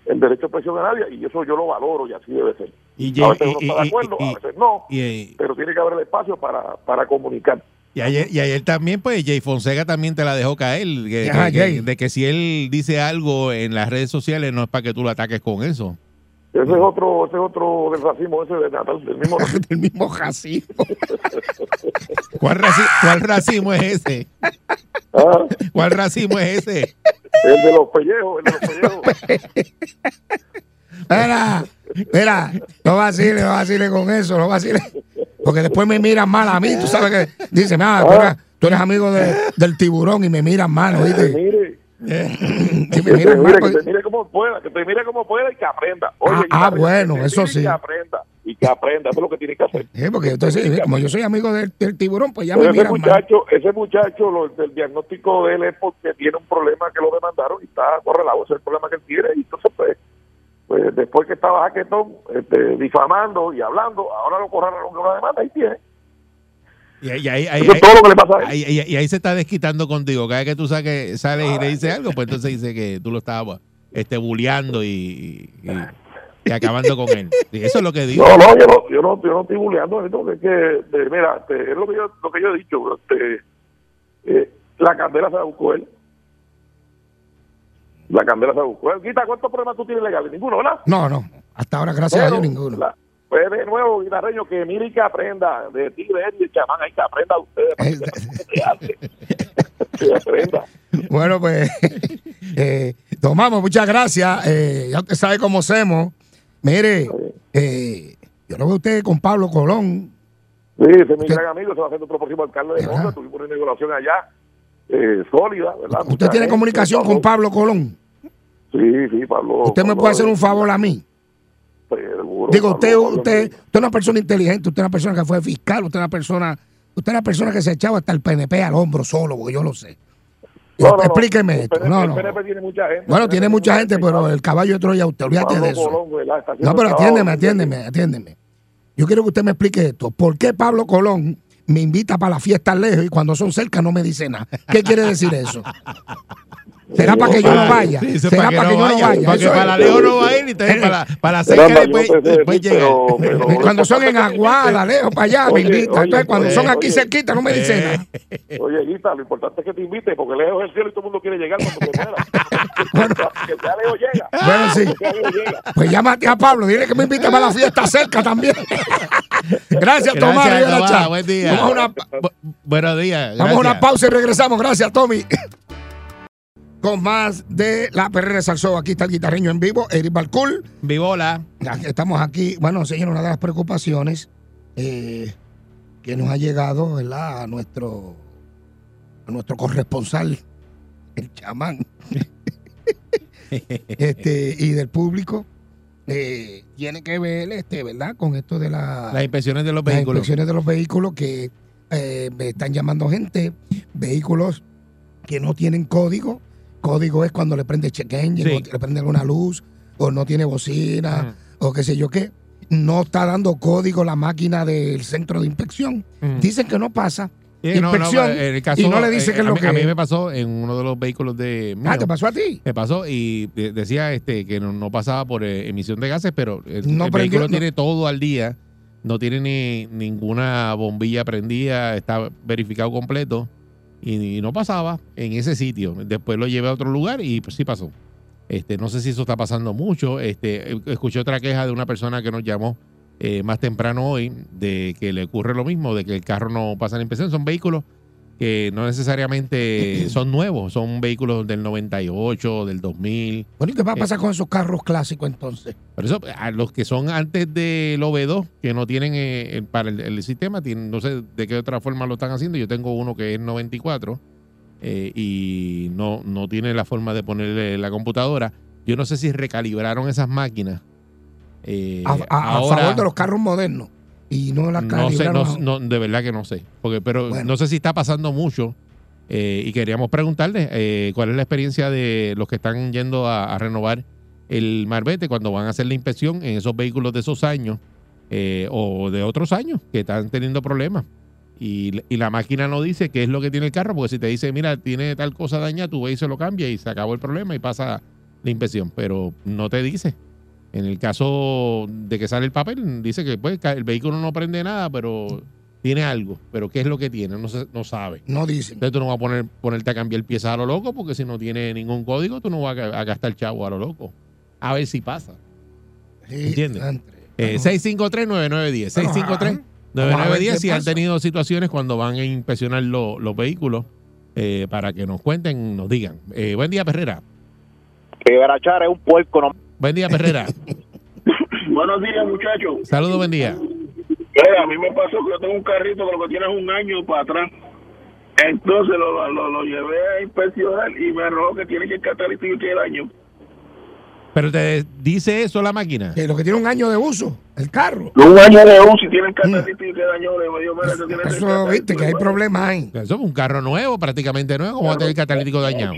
el derecho de expresión a nadie y eso yo lo valoro y así debe ser Y, a veces uno y- está de acuerdo y- a veces no y- pero tiene que haber el espacio para, para comunicar Y ayer, y ayer también, pues, Jay Fonseca también te la dejó caer. Que, Ajá, que- Jay. que- de que si él dice algo en las redes sociales, no es para que tú lo ataques con eso. ese es otro ese es otro del racismo ese de Natal del mismo del mismo racismo ¿Cuál, raci- cuál racismo es ese? Ah. ¿Cuál racismo es ese? el de los pellejos el de los pellejos Mira, mira, no vacile, no vacile con eso, no vacile. Porque después me miran mal a mí, tú sabes que dice, mira, tú eres, tú eres amigo de- del tiburón y me miran mal, ¿oíste? mire Y que me te miran mal. que te mire como pueda, que te mire como pueda y que aprenda. Oye, Ah, ah, bueno, eso sí. Que aprenda, y que aprenda, eso es lo que tiene que hacer. Sí, porque entonces, eh, como yo soy amigo del, del tiburón, pues ya me Pero ese miran mal. muchacho, ese muchacho, lo, el diagnóstico de él es porque tiene un problema que lo demandaron y está correlado, ese es el problema que él tiene. Y entonces, pues, pues después que estaba jaquetón, este, difamando y hablando, ahora lo correlaron con una demanda y tiene. Y, ahí- ahí, ahí- Eso es todo lo que le pasa a él. y- ahí se está desquitando contigo. Cada vez que tú saques, sales y le dices algo, pues entonces dice que tú lo estabas este, bulleando y, y, y acabando con él. Y eso es lo que digo. No, no, yo no, yo no, yo no estoy porque es que, de- mira, este, es lo que yo, lo que yo he dicho, este, eh, la candela se la buscó él. La candela se buscó él. Quita, ¿cuántos problemas tú tienes legales? Ninguno, ¿verdad? No, no, hasta ahora, gracias a Dios, ninguno. la- pues de nuevo, guitarreño, que mire y que aprenda de ti, de él y el chamán, hay que aprenda de ustedes. para que aprenda. Bueno, pues, eh, tomamos, muchas gracias. Eh, ya usted sabe cómo hacemos. Mire, eh, yo lo veo a usted con Pablo Colón. Sí, ese es mi gran amigo, se va a hacer nuestro próximo alcalde de Honda, tuvimos una inauguración allá, eh, sólida, ¿verdad? ¿Usted Mucha tiene gente, comunicación con Pablo Colón? Sí, sí, Pablo. ¿Usted me Pablo, puede hacer un favor a mí? seguro, Digo, Pablo, usted, Pablo, usted, usted es una persona inteligente, usted es una persona que fue fiscal, usted es una persona, usted es una persona que se echaba hasta el PNP al hombro solo, porque yo lo sé. No, no, no. Explíqueme El esto. PNP, el. PNP tiene mucha gente. Bueno, tiene mucha gente, pero el caballo de Troya, usted olvídate de eso. Colón, haciendo No, pero atiéndeme, atiéndeme, atiéndeme. Yo quiero que usted me explique esto. ¿Por qué Pablo Colón me invita para las fiestas lejos y cuando son cerca no me dice nada? ¿Qué quiere decir eso? ¿Será para que yo no vaya? ¿Será para que no vaya, porque para la lejos no va a ir y para la- para la cerca después, yo después llega. Cuando son en Aguada, lejos, para allá, me Oye, invita. oye, Entonces, cuando son aquí cerquita, no me dice Eh. nada. Oye, Guita, lo importante es que te invite, porque lejos es el cielo y todo el mundo quiere llegar cuando muera. que sea lejos llega. Bueno, sí. Pues llámate a Pablo, dile que me invite para la fiesta cerca también. Gracias, Tomás. Gracias, Tomás. Buen día. Buenos días. vamos a una pausa y regresamos. Gracias, Tommy. Con más de la de Salsó. Aquí está el guitarreño en vivo, Eric Balcool. Vivola. Estamos aquí. Bueno, señor, una de las preocupaciones eh, que nos ha llegado, ¿verdad? A nuestro, a nuestro corresponsal, el chamán, este, y del público, eh, tiene que ver, este, ¿verdad? Con esto de la, Las inspecciones de los las vehículos. inspecciones de los vehículos que eh, me están llamando gente, vehículos que no tienen código. Código es cuando le prende check engine, Sí. o le prende alguna luz, o no tiene bocina, o qué sé yo qué. No está dando código la máquina del centro de inspección. Dicen que no pasa. Sí, no, no, inspección en el caso, y no le dice eh, qué es a lo mí- que A mí me pasó en uno de los vehículos de. Ah. ¿te pasó a ti? Me pasó y de- decía este que no, no pasaba por eh, emisión de gases, pero el, No el prendió, vehículo tiene todo al día, no tiene ni ninguna bombilla prendida, está verificado completo y, no pasaba en ese sitio. Después lo llevé a otro lugar y pues, sí pasó. Este, no sé si eso está pasando mucho. Este, escuché otra queja de una persona que nos llamó eh, más temprano hoy de que le ocurre lo mismo, de que el carro no pasa la inspección. Son vehículos que no necesariamente son nuevos, son vehículos del 98, del 2000. Bueno, ¿y qué va a Eh, pasar con esos carros clásicos entonces? Por eso, a los que son antes del OV2, que no tienen eh, para el, el sistema, tienen, no sé de qué otra forma lo están haciendo. Yo tengo uno que es 94 eh, y no, no tiene la forma de ponerle la computadora. Yo no sé si recalibraron esas máquinas. eh, A, favor de los carros modernos. Y no las no sé, calibraron. no, no, de verdad que no sé. Porque, pero no sé si está pasando mucho. eh, y queríamos preguntarle eh, cuál es la experiencia de los que están yendo a, a renovar el marbete cuando van a hacer la inspección en esos vehículos de esos años eh, o de otros años que están teniendo problemas. Y, y la máquina no dice qué es lo que tiene el carro, porque si te dice, mira, tiene tal cosa dañada, tú ves y se lo cambia y se acabó el problema y pasa la inspección. Pero no te dice. En el caso de que sale el papel, dice que pues, el vehículo no prende nada, pero tiene algo. Pero ¿qué es lo que tiene? No, se- no sabe. No dice. Entonces tú no vas a poner, ponerte a cambiar piezas a lo loco, porque si no tiene ningún código, tú no vas a, a gastar chavo a lo loco. A ver si pasa. ¿Entiendes? Eh, 653-9910. 653-9910 si han tenido situaciones cuando van a inspeccionar lo- los vehículos eh, para que nos cuenten, nos digan. Eh, buen día, Perrera. Rivera Char es un puerco. No. Buen día, Perrera. Buenos días, muchachos. Saludos, buen día. Mira, a mí me pasó que yo tengo un carrito que lo que tiene es un año para atrás. Entonces lo, lo, lo llevé a inspeccionar y me arrojó que tiene que el catalítico tiene el año. Pero te dice eso la máquina. Que lo que tiene un año de uso, el carro. Un año de uso y tiene el catalítico y mira, eso tiene Eso, viste, que hay problemas ahí. Eso es un carro nuevo, prácticamente nuevo. ¿Cómo va a tener el catalítico dañado?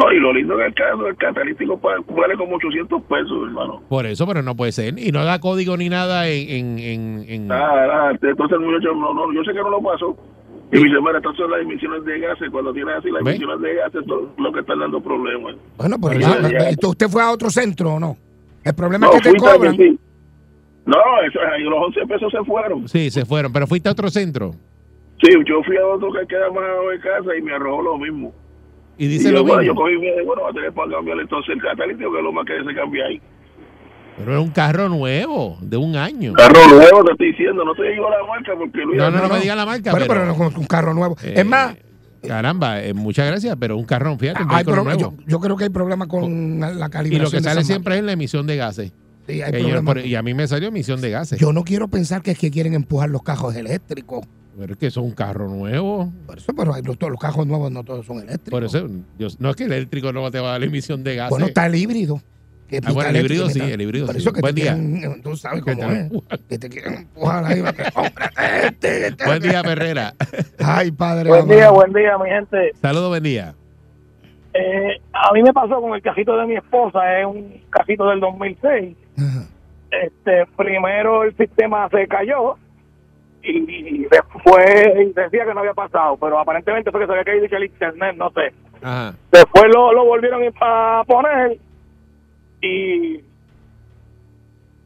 No, y lo lindo que el carro, el catalítico vale como 800 pesos, hermano. Por eso, pero no puede ser. Y no da código ni nada en... en, en, en- Nada, nada. Entonces el muchacho, no, no, yo sé que no lo pasó. Y me dice, mira, estas son las emisiones de gases. Cuando tienes así las ¿Ve? emisiones de gases, son lo que están dando problemas. Bueno, pues Pero ya, ya- ¿y ¿usted fue a otro centro o no? El problema No, es que te cobran. sí. No, eso, ahí los 11 pesos se fueron. Sí, se fueron. Pero fuiste a otro centro. Sí, yo fui a otro que queda más de casa y me arrojó lo mismo. Y dice Y lo bueno, mismo. yo cogí y bueno, va a tener para cambiar entonces el catalítico, que es lo más que se cambia ahí. Pero es un carro nuevo, de un año. Carro nuevo, te estoy diciendo, no te digo la marca porque Luis. No, no, no me diga la marca. Bueno, pero pero, no un carro nuevo. eh, es más, Caramba, eh, muchas gracias, pero un carrón, fíjate, un hay nuevo. yo, yo creo que hay problemas con la Y calibración. lo que sale siempre es la emisión de gases. Sí, hay por- y a mí me salió emisión de gases. Yo no quiero pensar que es que quieren empujar los cajos eléctricos. Pero es que eso es un carro nuevo. Por eso, pero hay- los, todos los cajos nuevos no todos son eléctricos. Por eso, yo- no es que el eléctrico no te va a dar la emisión de gases. Bueno, está el híbrido. que Ah, bueno, el híbrido sí, el híbrido Por sí. eso que Buen te día. quieren, tú sabes cómo es. Que te quieren empujar ahí. para que, cómprate este, este, Buen día. Perrera. Ay, padre. Buen día, buen día, mi gente. Saludos, buen día. Eh, a mí me pasó con el cajito de mi esposa, es un cajito del 2006. Este, primero el sistema se cayó y después decía que no había pasado, pero aparentemente fue que se había caído el internet, no sé. Ajá. Después lo, lo volvieron a poner y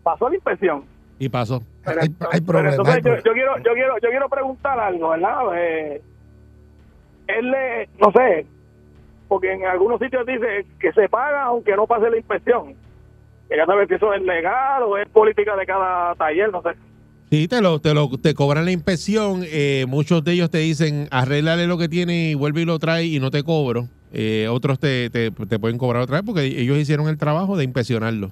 pasó la inspección. Y pasó. Pero, Hay, hay problemas. entonces hay yo, yo quiero yo quiero yo quiero preguntar algo, ¿verdad? Eh, él le, no sé, porque en algunos sitios dice que se paga aunque no pase la inspección. Quería saber si eso es legal o es política de cada taller, no sé. Sí, te lo, te lo te cobran la inspección. eh, muchos de ellos te dicen, arréglale lo que tiene y vuelve y lo trae y no te cobro. Eh, otros te, te, te pueden cobrar otra vez porque ellos hicieron el trabajo de inspeccionarlo.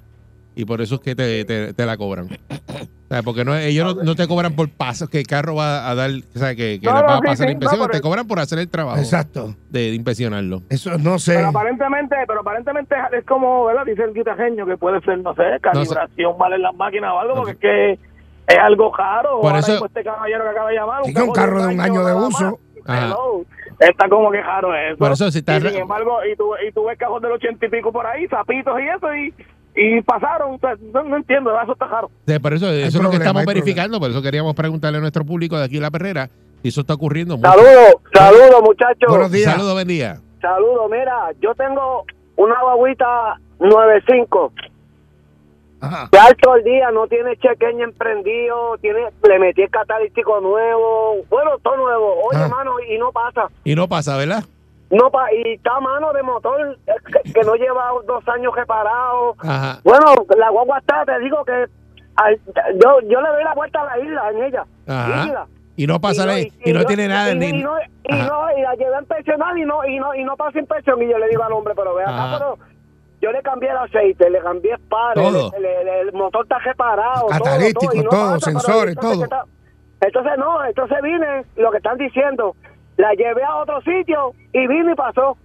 Y por eso es que te, te, te la cobran. O sea, porque no, ellos no, no te cobran por pasos que el carro va a dar, o sea, que, que No, va a sí, pasar la sí, inspección. no, te cobran por hacer el trabajo Exacto. de, de inspeccionarlo. Eso no sé. Pero aparentemente, pero aparentemente es como, ¿verdad? Dice el guitajeño que puede ser, no sé, calibración mal en las máquinas o algo, porque es que es algo caro. Por eso- este caballero que acaba de llamar, Sí, un carro de un año de uso. Hello. Está como que raro eso. Por eso si está y sin embargo, y tú, y tú ves cajos del ochenta y pico por ahí, zapitos y eso, y, y pasaron. no, no entiendo, eso está raro. Sí, por eso, eso es lo que estamos verificando. Por eso queríamos preguntarle a nuestro público de aquí La Perrera si eso está ocurriendo. mucho. Saludos, saludos muchachos. Buenos días. Saludos, buen día. Saludos, mira, yo tengo una guaguita 95. Ajá. Ya todo el día no tiene chequeño emprendido, tiene, le metí el catalítico nuevo, bueno, todo nuevo. Oye, Ah. mano, y no pasa. Y no pasa, ¿verdad? No pa y está a mano de motor que, que no lleva dos años reparado. Ajá. Bueno, la guagua está, te digo que al- yo, yo le doy la vuelta a la isla en ella. Ajá. Y no pasa nada. Y, no yo- tiene nada. Y, ni, y no, y, Ajá. no, y la llevé a y no, y no, y no pasa inspección. Y yo le digo al hombre, pero ve acá, Ajá. pero yo le cambié el aceite, le cambié pares, Todo. el, el- el motor está reparado, Catalítico, todo, todo, y no todo, pasa, pero sensores, entonces, todo. Entonces no, entonces vine, lo que están diciendo, La llevé a otro sitio y vino y pasó.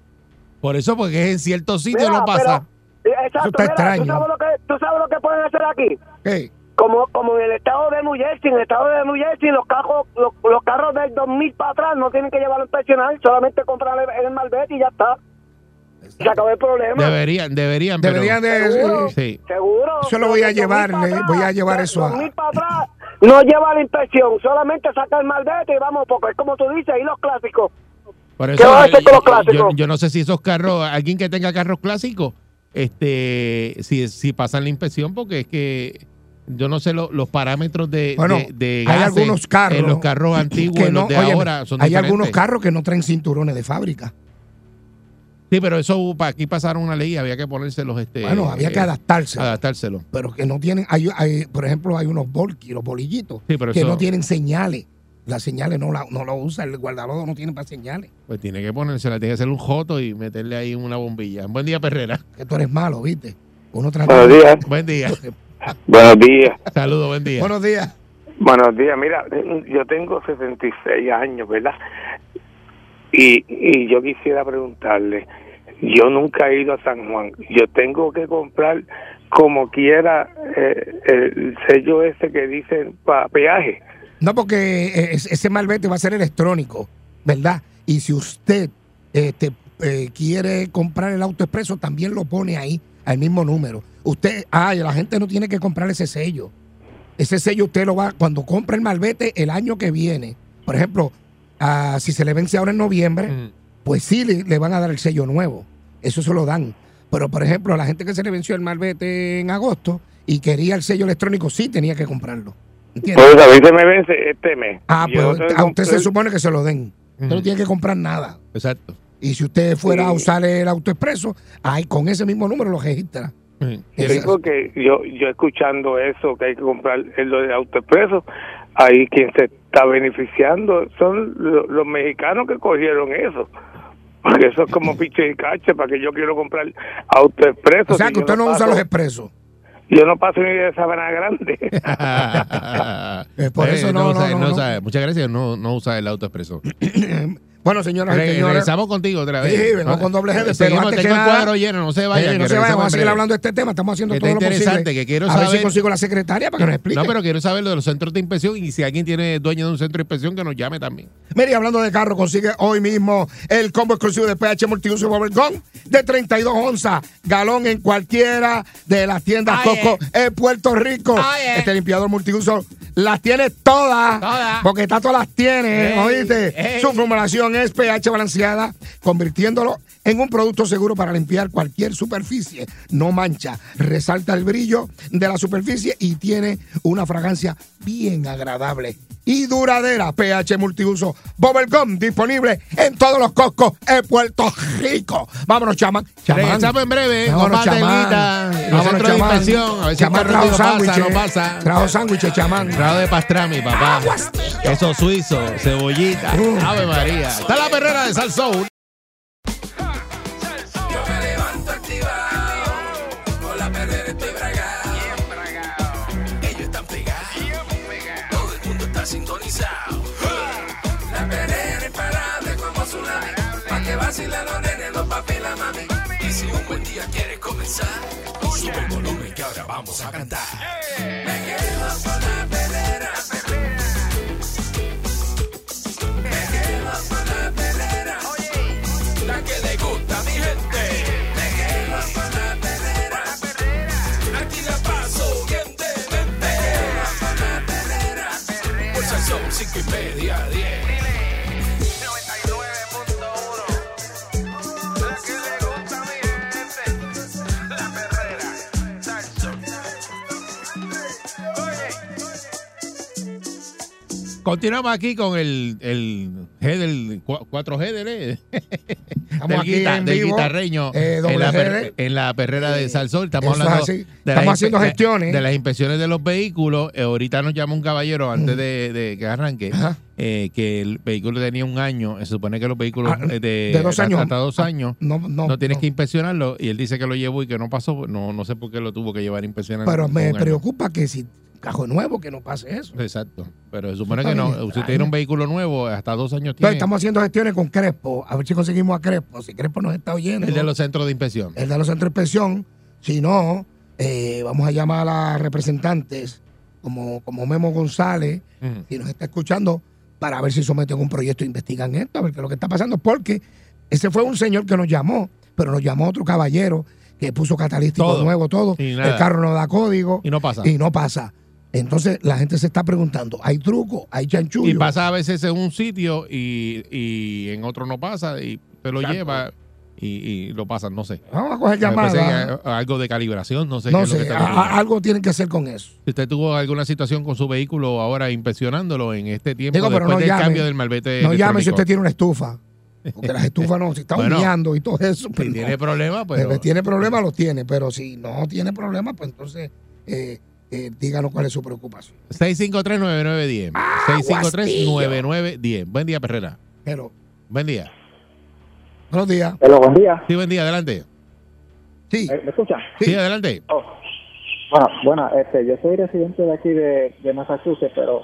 Por eso, porque es en ciertos sitios Mira, no pasa. pero- eh, exacto, está mira, extraño. ¿tú, sabes lo que, ¿Tú sabes lo que pueden hacer aquí? ¿Qué? Como, como en el estado de New Jersey, en el estado de New Jersey, los carros, los, los carros del 2000 para atrás no tienen que llevarlo a inspeccionar, solamente comprar el, el malvete y ya está. Se acabó el problema. Deberían, deberían. pero- Deberían de... Seguro. Sí. Seguro. Eso lo voy a llevar, le- voy a llevar eso a... 2000 para atrás no lleva la inspección, solamente saca el malvete y vamos, porque es como tú dices, ahí los clásicos. Por ¿Qué vas a hacer con los yo, clásicos? yo no sé si esos carros, alguien que tenga carros clásicos, este, si, si pasan la inspección, porque es que yo no sé lo- los parámetros de, Bueno, de, de hay algunos carros en los carros antiguos que y no, los de óyeme, ahora son hay diferentes. algunos carros que no traen cinturones de fábrica. Sí, pero eso pa- aquí pasaron una ley y había que ponérselos. Este, Bueno, había que eh, adaptarse. Adaptárselo. Pero que no tienen, hay, hay, por ejemplo, hay unos volky, los bolillitos, Sí, pero que eso- no tienen señales. Las señales no, la, no lo usa, el guardalodo no tiene para señales. Pues tiene que ponérsela, tiene que hacer un joto y meterle ahí una bombilla. Buen día, Perrera. Que tú eres malo, ¿viste? Uno trata Buenos días. Buen día. Buenos días. Saludos, buen día. Buenos días. Buenos días. Mira, yo tengo 66 años, ¿verdad? Y, y yo quisiera preguntarle, yo nunca he ido a San Juan. Yo tengo que comprar como quiera eh, el sello ese que dice pa- peaje. No, porque eh, es- ese malvete va a ser electrónico, ¿verdad? Y si usted este, eh, quiere comprar el auto expreso, también lo pone ahí, al mismo número. Usted, ay, la gente no tiene que comprar ese sello. Ese sello usted lo va, cuando compra el malvete el año que viene, por ejemplo, ah, si se le vence ahora en noviembre, pues sí le, le van a dar el sello nuevo. Eso se lo dan. Pero, por ejemplo, a la gente que se le venció el malvete en agosto y quería el sello electrónico, sí tenía que comprarlo. ¿Entiendes? Pues a mí se me vence este mes. Ah, Yo pues que a usted se supone que se lo den. Usted no tiene que comprar nada. Exacto. Y si usted fuera a usar el auto expreso, ahí con ese mismo número lo registra. Sí, Eso- porque yo, yo escuchando eso, que hay que comprar el de autoexpreso, ahí quien se está beneficiando son lo- los mexicanos que cogieron eso. Porque eso es como piche y cache, para que yo quiero comprar autoexpreso. O sea si que usted no usa paso- los expresos. Yo no paso ni de Sabana Grande. Eh, por Eh, eso no, no, no, no. usa- Muchas gracias, no, no usa el auto expreso. Bueno, señoras y Re- señores. Regresamos contigo otra vez. Sí, vengo con doble G, pero Seguimos, antes tengo que el nada- cuadro lleno, no se vayan. Eh, no se vayan, vamos a seguir hablando de este tema. Estamos haciendo Que todo está lo posible. interesante, que quiero a ver si saber- consigo la secretaria para que nos explique. No, pero quiero saber lo de los centros de inspección y si alguien tiene dueño de un centro de inspección que nos llame también. Mire, hablando de carro, consigue hoy mismo el combo exclusivo de PH Multiuso Bubblegum de 32 onzas, galón en cualquiera de las tiendas Oye. Coco en Puerto Rico. Oye. Este limpiador multiuso las tiene todas, Todas. porque Tato las tiene, Ey, ¿oíste? ey. Su formulación es pH balanceada, convirtiéndolo en un producto seguro para limpiar cualquier superficie. No mancha, resalta el brillo de la superficie y tiene una fragancia bien agradable y duradera. pH multiuso Bubblegum disponible en todos los coscos en Puerto Rico. Vámonos, chamán. chamán. Regresamos en breve Vámonos, los Vámonos, inspección. A ver si carro trajo sándwiches. no pasa. Trajo sándwiches, chamán. Trajo de pastrami, papá. Eso suizo, cebollita. Uh. Ave María. Está la perrera de Salsoul. Que vacilen los nenes, los papi y la mami. Y si un buen día quieres comenzar, sube el volumen que ahora vamos a cantar. Me quedo con la Continuamos aquí con el, el G del 4G del, E. Estamos del, aquí guita- en del guitarreño eh, en, la per- G. en la perrera de Salsol. Estamos es hablando de Estamos haciendo gestiones. De, las inspecciones de los vehículos. Eh, ahorita nos llama un caballero antes de, de que arranque eh, que el vehículo tenía un año. Se supone que los vehículos Ah, eh, de, de dos hasta- años. hasta dos años No, no, no tienes no. que inspeccionarlo y él dice que lo llevó y que no pasó. No, no sé por qué lo tuvo que llevar a inspeccionar. Pero me año. preocupa que si Carro nuevo que no pase eso. Exacto. Pero se supone que no. Usted tiene un vehículo nuevo, hasta dos años Entonces, tiene. estamos haciendo gestiones con Crespo. A ver si conseguimos a Crespo. Si Crespo nos está oyendo. El de los centros de inspección. el de los centros de inspección. Si no, eh, vamos a llamar a representantes como, como Memo González, Ujú. si nos está escuchando, para ver si someten un proyecto e investigan esto, a ver qué es lo que está pasando. Porque ese fue un señor que nos llamó, pero nos llamó otro caballero que puso catalítico Todo. nuevo, todo. El carro no da código. Y no pasa. Y no pasa. Entonces la gente se está preguntando, ¿hay truco? ¿Hay chanchullo? Y pasa a veces en un sitio y, y en otro no pasa y te lo Exacto. lleva y, y lo pasan, no sé. Vamos a coger llamadas. Algo de calibración, no sé. No qué es lo sé, que está a- algo tienen que hacer con eso. Si usted tuvo alguna situación con su vehículo ahora inspeccionándolo en este tiempo Digo, pero después no del llame. cambio del malvete No llame si usted tiene una estufa. Porque las estufas no, si está Bueno, humeando y todo eso. pues Si no. tiene problemas, pues. Si tiene problemas, los tiene. Pero si no tiene problemas, pues entonces eh, eh, díganos cuál es su preocupación. 653-9910. Ah, 653-9910. Buen día, Perrera. Pero, Buen día. buenos días. Hello, buen día. Sí, buen día, adelante. Sí. ¿Me escucha? Sí, adelante. Bueno, bueno este, yo soy residente de aquí de, de Massachusetts, pero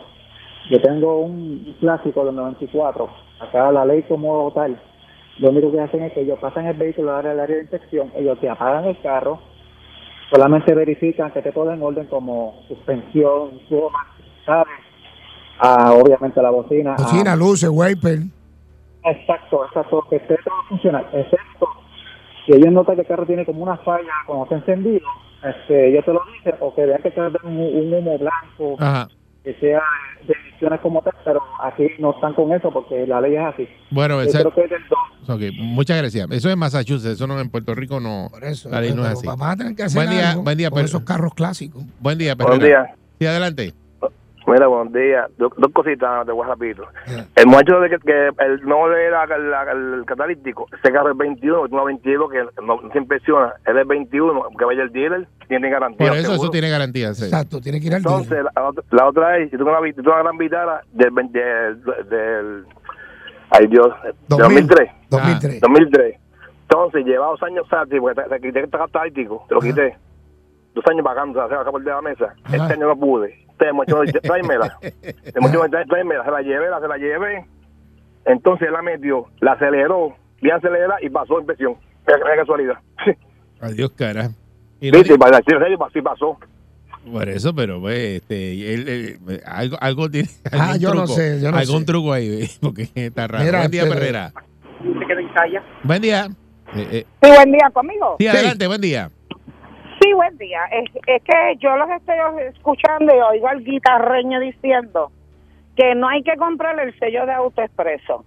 yo tengo un clásico del 94. Acá la ley como tal, lo único que hacen es que ellos pasan el vehículo al área de inspección, ellos te apagan el carro, solamente verifican que esté todo en orden como suspensión, goma, ¿sabes? Ah, obviamente la bocina. ah, Cocina, luces, wiper. Exacto, exacto, que esté todo funcional, excepto si ellos notan que el carro tiene como una falla cuando está encendido, este, ellos te lo dicen, o que vean que el carro tiene un, un humo blanco, Ajá. Que sea de emisiones como tal, pero aquí no están con eso porque la ley es así. Bueno, Yo creo que es del 2. Ok, muchas gracias. Eso es Massachusetts, eso no en Puerto Rico no. eso, la ley no es así. vamos a tener que hacer buen día, algo buen día, con esos carros clásicos. Buen día, Buenos Perrera. días. Sí, adelante. Mira, buenos días. Dos, dos cositas de rapidito. El muchacho de que, que el no le da la- el catalítico, ese carro es 21, tiene una 22 que no, no se impresiona. Él es 21, que vaya el dealer, tiene garantía. Por eso, seguro. eso tiene garantía. sí. Exacto, tiene que ir al Entonces, la, otra- la otra es, si tú una, tú una gran vitara del, vein- del, del, ay Dios, del 2003. 2003. 2003. Entonces, lleva dos años sátil, porque te, te quité el catalítico, te lo quité. Dos años pagando, o sea, acá por de la mesa. Este año no pude. Este muchacho dice, tráemela. Dice, tráemela, se la llevé, la, se la llevé. Entonces, él la metió, la aceleró, bien acelera y pasó inspección. Mira, mira qué casualidad. Adiós, cara. Y no Sí, sí, para decir serio, sí pasó. Por eso, pero pues, este, él, él- algo, algo tiene. Ah, yo no truco, sé, yo no algún sé. truco ahí, porque está raro. Mira, Buen día, este- Perrera. Se en. Buen día. Eh, eh, Sí, buen día conmigo. sí, adelante, buen día. Sí, buen día. Es, es que yo los estoy escuchando y oigo al guitarreño diciendo que no hay que comprar el sello de AutoExpreso.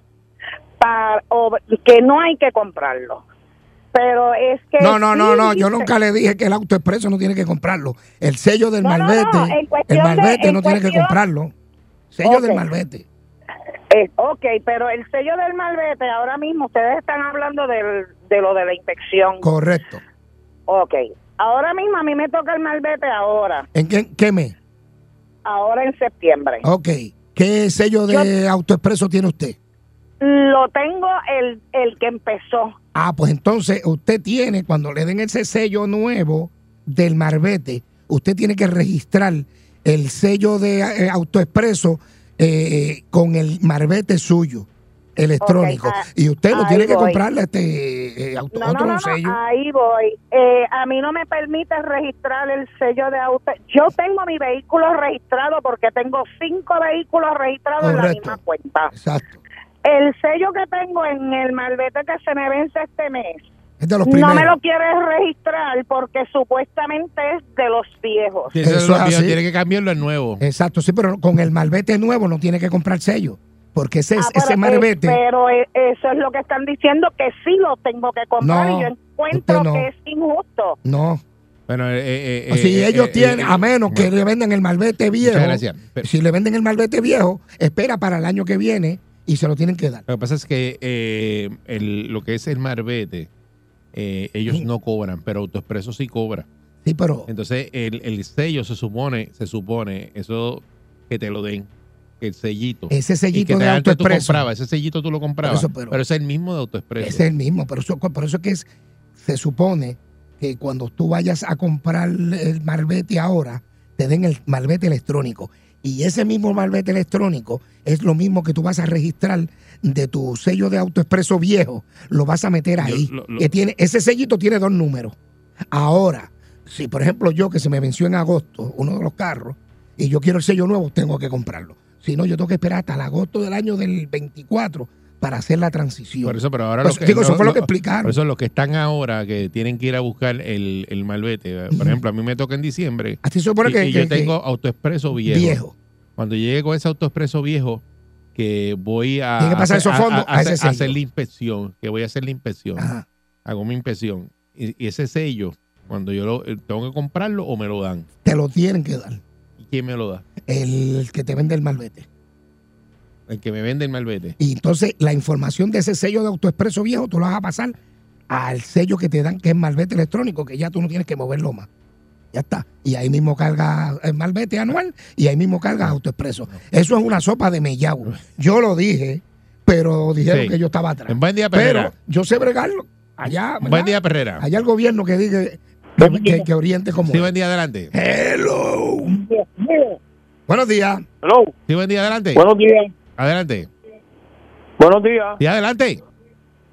Para, o que no hay que comprarlo. Pero es que. No, no, no, sí no. Yo nunca le dije que el auto expreso no tiene que comprarlo. El sello del No, no, no, malvete, en el de- malvete no tiene que comprarlo. Sello del Ok. malvete. Eh, ok, pero el sello del malvete, ahora mismo ustedes están hablando del, de lo de la inspección. Correcto. Ok, ahora mismo a mí me toca el malvete ahora, ¿En qué, qué mes? ahora en septiembre. Ok. ¿Qué sello de auto expreso tiene usted? Lo tengo el, el que empezó. Ah, pues entonces usted tiene, cuando le den ese sello nuevo del Marbete, usted tiene que registrar el sello de eh, AutoExpreso eh, con el Marbete suyo, electrónico. Ah, y usted no tiene que comprarle este eh, auto, No, no, otro no, no, sello. ahí voy. Eh, a mí no me permite registrar el sello de auto. Yo tengo mi vehículo registrado porque tengo cinco vehículos registrados en la misma cuenta. Exacto. El sello que tengo en el malvete que se me vence este mes, Es de los no me lo quiere registrar porque supuestamente es de los viejos. Sí, eso Eso es así. tiene que cambiarlo en nuevo. Exacto, sí, pero con el Marbete nuevo no tiene que comprar sello. Porque ese, Ah, ese pero, eh, Marbete. pero eh, eso es lo que están diciendo, que sí lo tengo que comprar No, y yo encuentro no. que es injusto. No. Bueno, eh, si eh, ellos eh, tienen, eh, a menos que le venden el malvete viejo, Muchas gracias. Pero- si le venden el malvete viejo, espera para el año que viene y se lo tienen que dar. Lo que pasa es que eh, el- lo que es el marbete, eh, ellos no cobran, pero AutoExpreso sí cobra. Sí, pero Entonces, el, el sello se supone, se supone, eso que te lo den, el sellito. Ese sellito Y que te- de AutoExpreso. comprabas, ese sellito tú lo comprabas, eso, pero- pero, es el mismo de AutoExpreso. es el mismo. Por eso, por eso es que es- se supone que cuando tú vayas a comprar el malvete ahora, te den el malvete electrónico. Y ese mismo malvete electrónico es lo mismo que tú vas a registrar de tu sello de autoexpreso viejo, lo vas a meter ahí. lo- lo- Que tiene, ese sellito tiene dos números. Ahora, si por ejemplo yo que se me venció en agosto uno de los carros y yo quiero el sello nuevo, tengo que comprarlo. Si no, yo tengo que esperar hasta el agosto del año del 24 para hacer la transición. Por eso, pero ahora Pues, lo que, digo, eso no, fue lo que explicaron. Por eso los que están ahora, que tienen que ir a buscar el, el malvete. Por ejemplo, a mí me toca en diciembre. Así se supone y, que- y que- yo tengo que- autoexpreso viejo. Viejo. Cuando llegue con ese autoexpreso viejo, que voy a, Tiene que pasar hacer, esos fondos a ese hacer- la inspección, que voy a hacer la inspección. Hago mi inspección. Y, y ese sello, cuando yo lo, eh, tengo que comprarlo o me lo dan. Te lo tienen que dar. ¿Y quién me lo da? El que te vende el malvete. El que me vende el malvete. Y entonces la información de ese sello de autoexpreso viejo tú lo vas a pasar al sello que te dan, que es malvete electrónico, que ya tú no tienes que moverlo más. Ya está. Y ahí mismo carga el malvete anual y ahí mismo carga autoexpreso. Eso es una sopa de mellao. Yo lo dije, pero dijeron Sí. que yo estaba atrás. Buen día, pero Perrera. yo sé bregarlo. Allá, ¿verdad? Buen día, Perrera. Allá el gobierno que diga que, que- que oriente como. Sí, buen día, adelante. Hello. Buenos días. Hello. Sí, buen día, adelante. Buenos días. Adelante. Buenos días. Sí, adelante.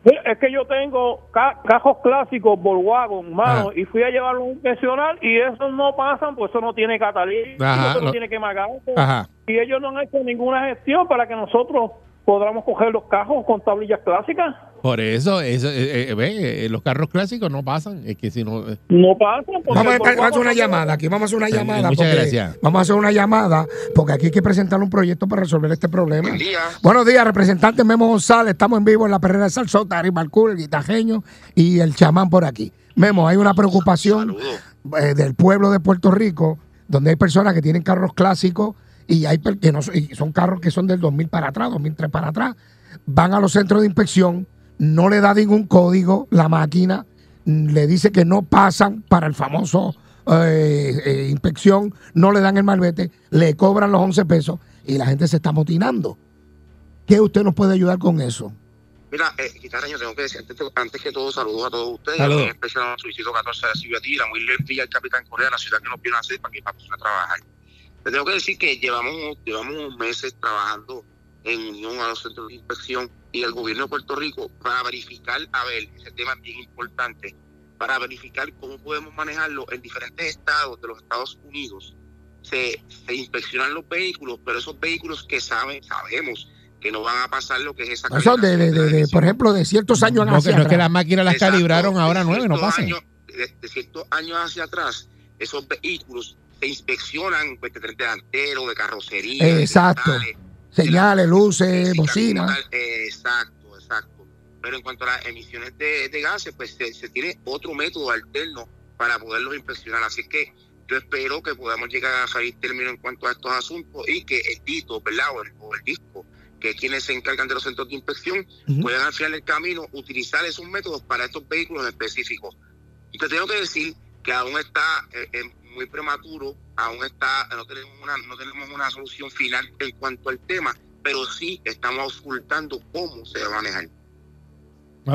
Es que yo tengo ca- cajos clásicos Volkswagen, mano, y fui a llevarlo a un pensional y esos no pasan, pues eso no tiene catalítico, eso no tiene que magar. Ajá. Y ellos no han hecho ninguna gestión para que nosotros podamos coger los cajos con tablillas clásicas. Por eso, eso eh, eh, ve, eh, los carros clásicos no pasan. Es que si no. eh, No pasan. porque Vamos vamos a hacer una llamada aquí, vamos a hacer una Eh, llamada. muchas porque- gracias. Vamos a hacer una llamada porque aquí hay que presentar un proyecto para resolver este problema. Buenos días, representante Memo González. Estamos en vivo en la perrera de Salsota, Ari Marcul, el guitajeño y el chamán por aquí. Memo, hay una preocupación eh, del pueblo de Puerto Rico donde hay personas que tienen carros clásicos y hay que no son- y son carros que son del 2000 para atrás, 2003 para atrás. Van a los centros de inspección, no le da ningún código la máquina, mm, le dice que no pasan para el famoso eh, eh, inspección, no le dan el malvete, le cobran los 11 pesos y la gente se está motinando. ¿Qué usted nos puede ayudar con eso? Mira, eh, guitarreño, tengo que decir, antes, antes que todo, saludos a todos ustedes. Saludos. En especial a nuestro distrito 14 de Silvia Tira, muy y al capitán Correa, la ciudad que nos vino a hacer para que para a trabajar. Le tengo que decir que llevamos, llevamos meses trabajando en unión a los centros de inspección y el gobierno de Puerto Rico para verificar, a ver, ese tema es bien importante, para verificar cómo podemos manejarlo en diferentes estados de los Estados Unidos. Se, se inspeccionan los vehículos, pero esos vehículos que saben, sabemos que no van a pasar lo que es esa Eso de, de- de- de, por ejemplo, de ciertos años No, que, hacia no es que las máquinas las Exacto. calibraron ahora nueve, no pasan. años- de, de ciertos años hacia atrás, esos vehículos inspeccionan pues, de tren delantero, de carrocería. Exacto. Señales, luces, bocina. tal, eh, exacto, exacto. Pero en cuanto a las emisiones de, de gases, pues se, se tiene otro método alterno para poderlos inspeccionar. Así que yo espero que podamos llegar a salir término en cuanto a estos asuntos y que el DITO, ¿verdad? O el, o el DISCO, que es quienes se encargan de los centros de inspección, puedan al final del camino utilizar esos métodos para estos vehículos específicos. Y te tengo que decir que aún está eh, eh, muy prematuro, aún está, no tenemos una, no tenemos una solución final en cuanto al tema, pero sí estamos ocultando cómo se va a manejar.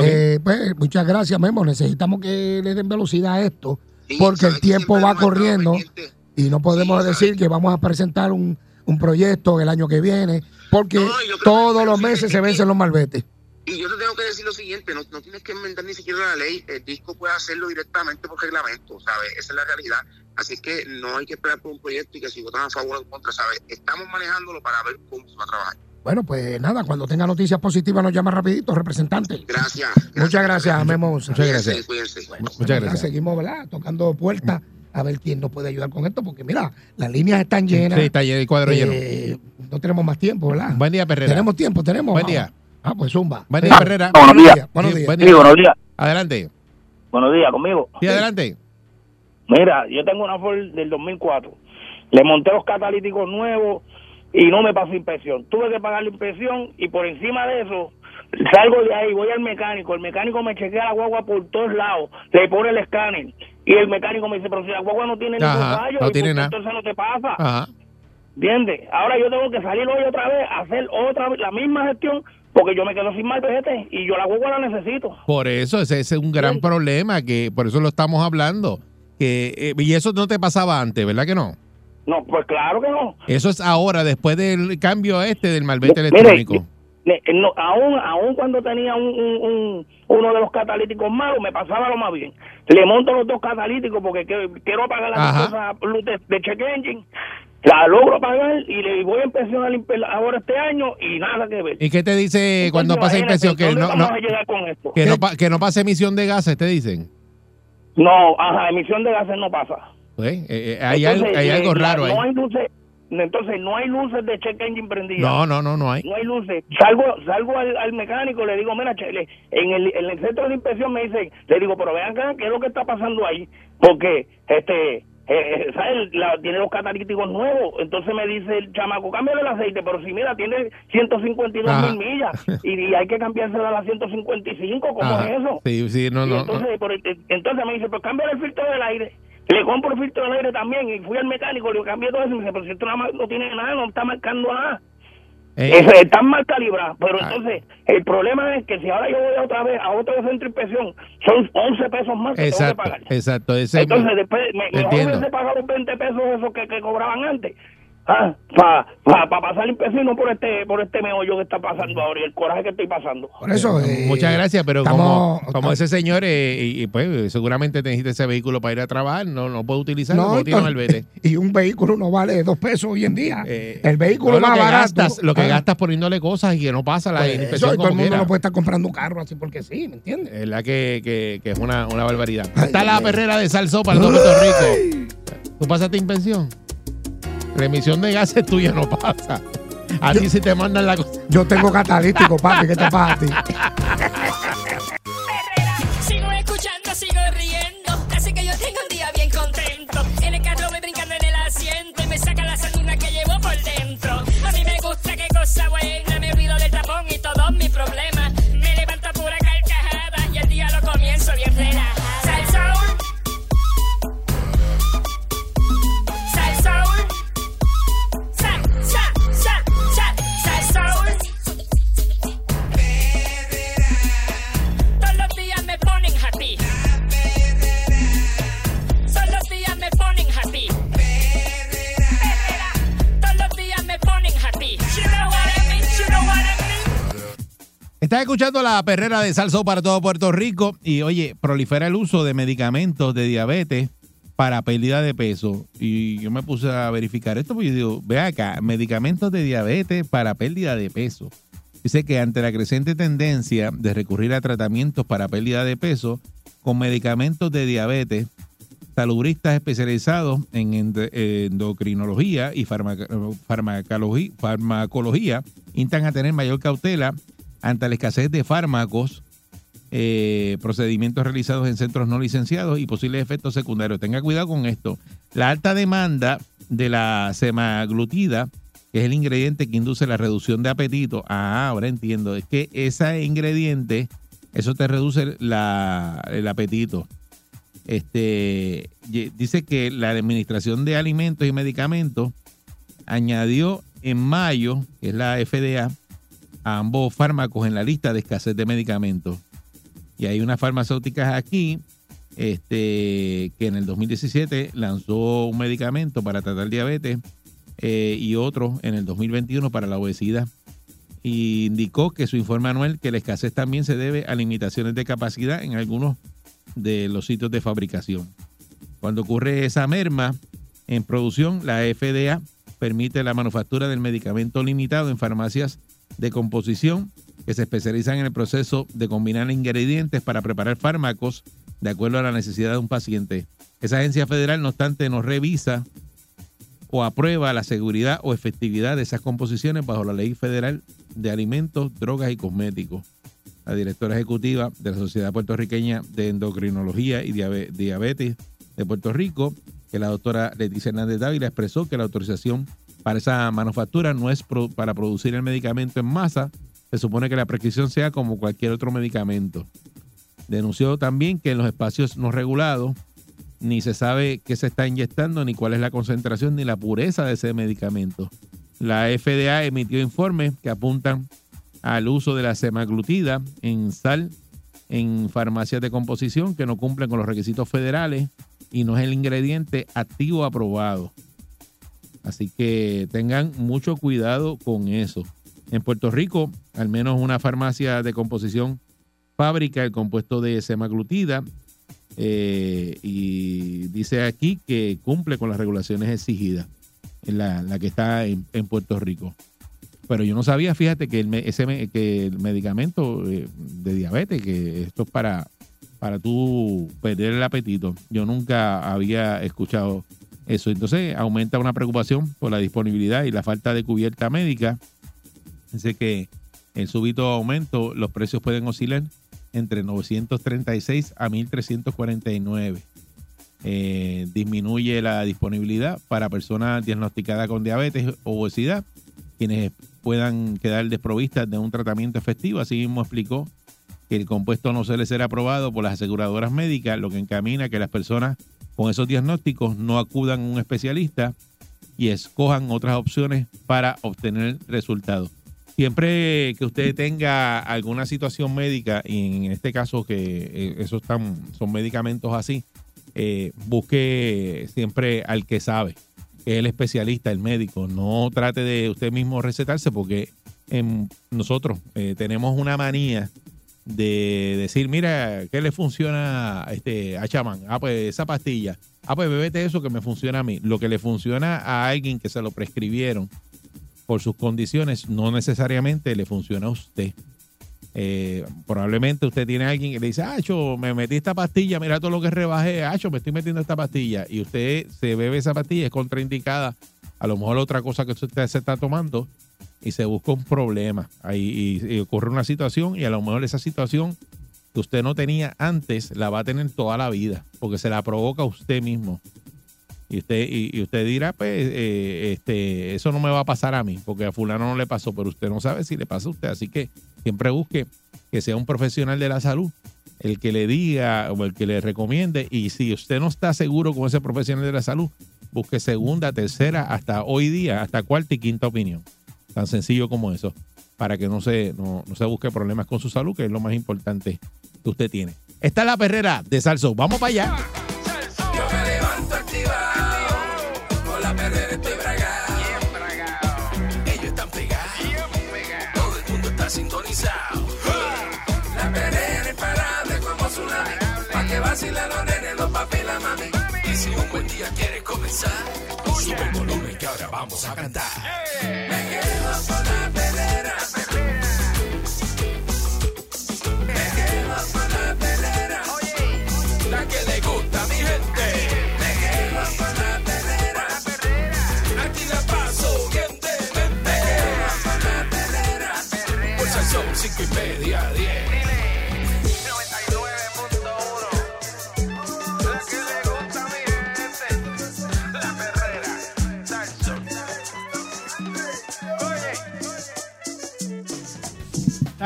Eh, pues, muchas gracias, Memo. Necesitamos que le den velocidad a esto porque el tiempo va corriendo y no podemos decir que vamos a presentar un, un proyecto el año que viene porque todos los meses se vencen los malvetes. Y yo te tengo que decir lo siguiente, no, no tienes que inventar ni siquiera la ley, el disco puede hacerlo directamente por reglamento, ¿sabes? Esa es la realidad. Así que no hay que esperar por un proyecto y que si votan a favor o en contra, ¿sabes? Estamos manejándolo para ver cómo se va a trabajar. Bueno, pues nada, cuando tenga noticias positivas nos llama rapidito, representante. Gracias. Muchas gracias, Memo. Muchas Cuídense, cuídense. Muchas gracias. Seguimos, ¿verdad? Tocando puertas a ver quién nos puede ayudar con esto, porque mira, las líneas están llenas. Sí, está lleno, el cuadro Eh, No tenemos más tiempo, ¿verdad? Buen día, Perrera. Tenemos tiempo, tenemos. Buen vamos. día. Ah, pues zumba. Buen día, Perrera. Buenos días. Buenos días. Sí, buenos días. Adelante. Buenos días, conmigo. Sí, adelante. Mira, yo tengo una Ford del 2004. Le monté los catalíticos nuevos y no me pasó inspección. Tuve que pagar la inspección y por encima de eso salgo de ahí, voy al mecánico. El mecánico me chequea la guagua por todos lados, le pone el escáner y el mecánico me dice, pero si la guagua no tiene ningún fallo, no ¿y por tiene qué nada. entonces no te pasa. Ajá. ¿Entiendes? Ahora yo tengo que salir hoy otra vez a hacer otra vez la misma gestión porque yo me quedo sin malvete y yo la guagua la necesito. Por eso, ese, ese es un gran problema, que por eso lo estamos hablando. Que, eh, y eso no te pasaba antes, ¿verdad que no? No, pues claro que no. Eso es ahora, después del cambio este del malvete Mire, electrónico. Ne- no, aún, aún cuando tenía un, un- un- uno de los catalíticos malos, me pasaba lo más bien. Le monto los dos catalíticos porque que- quiero pagar la Ajá. cosa luz de, de check engine. La logro pagar y le voy a empezar ahora este año y nada que ver. ¿Y qué te dice cuando pasa inspección? Que ¿dónde no, no, a llegar con esto? que, no, pa- que no pase emisión de gases, te dicen. No, ajá, emisión de gases no pasa. Pues, eh, eh, hay, Entonces, algo, hay eh, algo raro ahí. No hay luces, entonces no hay luces de check engine prendidas. No, no, no, no hay. No hay luces. Salgo, salgo al, al mecánico, le digo, mira, chele, en el, en el centro de inspección me dice, le digo, pero vean acá, ¿qué es lo que está pasando ahí? Porque, este, eh, ¿sabes? La- tiene los catalíticos nuevos. Entonces me dice el chamaco, cámbiale el aceite, pero si mira, tiene 152 Ajá. mil millas y, y hay que cambiársela a la 155, ¿cómo Ajá. es eso? Sí, sí, no, no. no. entonces, por entonces me dice, pues cámbiale el filtro del aire. Le compro el filtro del aire también y fui al mecánico, le cambié todo eso y me dice, pero si esto nada más no tiene nada, no está marcando nada. Eh, están mal calibrados, pero Ah. entonces el problema es que si ahora yo voy otra vez a otro centro de inspección, son 11 pesos más que tengo que exacto, pagar. exacto. Ese, Entonces después me, mejor hubiese pagado los 20 pesos esos que, que cobraban antes. Ah, para pa, pa pasar la inspección y no por este por este meollo que está pasando ahora y el coraje que estoy pasando. Por eso. Eh, eh, Muchas gracias, pero estamos- como, como ese señor, eh, y, y, pues seguramente te necesita ese vehículo para ir a trabajar, no, no puede utilizarlo, No, no, entonces- malvete. Y un vehículo no vale dos pesos hoy en día. el vehículo Eh, No, lo más que barato. gastas, lo que Ah, gastas poniéndole cosas y que no pasa la pues inspección eso, y todo el mundo quiera. no puede estar comprando un carro así porque sí, ¿me entiendes? Es la que, que, que es una, una barbaridad. Está la perrera de Salsó para todo Puerto Rico. ¿Tú pasaste Remisión de gases tuya no pasa. A ti si te mandan la cosa. Yo tengo catalítico, papi, ¿qué te pasa a ti? Estás escuchando la perrera de Salsó para todo Puerto Rico y oye, prolifera el uso de medicamentos de diabetes para pérdida de peso. Y yo me puse a verificar esto porque yo digo, ve acá, medicamentos de diabetes para pérdida de peso. Dice que ante la creciente tendencia de recurrir a tratamientos para pérdida de peso con medicamentos de diabetes, salubristas especializados en endocrinología y farmacología, farmacología instan a tener mayor cautela ante la escasez de fármacos, eh, procedimientos realizados en centros no licenciados y posibles efectos secundarios. Tenga cuidado con esto. La alta demanda de la semaglutida, que es el ingrediente que induce la reducción de apetito. Ah, ahora entiendo. Es que ese ingrediente, eso te reduce la- el apetito. Este dice que la Administración de Alimentos y Medicamentos añadió en mayo, que es la FDA, ambos fármacos en la lista de escasez de medicamentos. Y hay unas farmacéuticas aquí este, que en el 2017 lanzó un medicamento para tratar diabetes eh, y otro en el 2021 para la obesidad. Y indicó que su informe anual que la escasez también se debe a limitaciones de capacidad en algunos de los sitios de fabricación. Cuando ocurre esa merma en producción, la FDA permite la manufactura del medicamento limitado en farmacias de composición que se especializan en el proceso de combinar ingredientes para preparar fármacos de acuerdo a la necesidad de un paciente. Esa agencia federal, no obstante, no revisa o aprueba la seguridad o efectividad de esas composiciones bajo la ley federal de alimentos, drogas y cosméticos. La directora ejecutiva de la Sociedad Puertorriqueña de Endocrinología y Diabe- Diabetes de Puerto Rico, que la doctora Leticia Hernández Dávila expresó que la autorización para esa manufactura no es para producir el medicamento en masa, se supone que la prescripción sea como cualquier otro medicamento. Denunció también que en los espacios no regulados ni se sabe qué se está inyectando, ni cuál es la concentración, ni la pureza de ese medicamento. La FDA emitió informes que apuntan al uso de la semaglutida en sal en farmacias de composición que no cumplen con los requisitos federales y no es el ingrediente activo aprobado. Así que tengan mucho cuidado con eso. En Puerto Rico, al menos una farmacia de composición fábrica el compuesto de semaglutida eh, y dice aquí que cumple con las regulaciones exigidas en la, que está en, Puerto Rico. Pero yo no sabía, fíjate, que el, ese, que el medicamento eh, de diabetes, que esto es para, para tú perder el apetito. Yo nunca había escuchado eso. Entonces aumenta una preocupación por la disponibilidad y la falta de cubierta médica. Dice que en súbito aumento los precios pueden oscilar entre 936 a 1349. Eh, disminuye la disponibilidad para personas diagnosticadas con diabetes o obesidad, quienes puedan quedar desprovistas de un tratamiento efectivo. Así mismo explicó que el compuesto no suele ser aprobado por las aseguradoras médicas, lo que encamina que las personas con esos diagnósticos no acudan a un especialista y escojan otras opciones para obtener resultados. Siempre que usted tenga alguna situación médica, y en este caso que eh, esos están, son medicamentos así, eh, busque siempre al que sabe, que es el especialista, el médico. No trate de usted mismo recetarse porque nosotros eh, tenemos una manía de decir, mira, ¿qué le funciona este, a chamán? Ah, pues esa pastilla. Ah, pues bebete eso que me funciona a mí. Lo que le funciona a alguien que se lo prescribieron por sus condiciones, no necesariamente le funciona a usted. Eh, probablemente usted tiene a alguien que le dice, Acho, me metí esta pastilla, mira todo lo que rebajé, Acho, me estoy metiendo esta pastilla, y usted se bebe esa pastilla, es contraindicada, a lo mejor otra cosa que usted se está tomando, y se busca un problema, ahí y, ocurre una situación, y a lo mejor esa situación que usted no tenía antes, la va a tener toda la vida, porque se la provoca usted mismo. Y usted, y, y usted dirá, pues, eh, este, eso no me va a pasar a mí, porque a fulano no le pasó, pero usted no sabe si le pasa a usted. Así que siempre busque que sea un profesional de la salud el que le diga o el que le recomiende. Y si usted no está seguro con ese profesional de la salud, busque segunda, tercera, hasta hoy día, hasta cuarta y quinta opinión. Tan sencillo como eso, para que no se, busque problemas con su salud, que es lo más importante que usted tiene. Esta es la perrera de Salso. Vamos para allá. Yo me levanto activado, con la perrera estoy bragado. Ellos están pegados, todo el mundo está sintonizado. La perrera es parable como tsunami, pa' que vacilan los nenes, los papi y la mami. Y si un buen día quieres comenzar, sube el volumen que ahora vamos a cantar.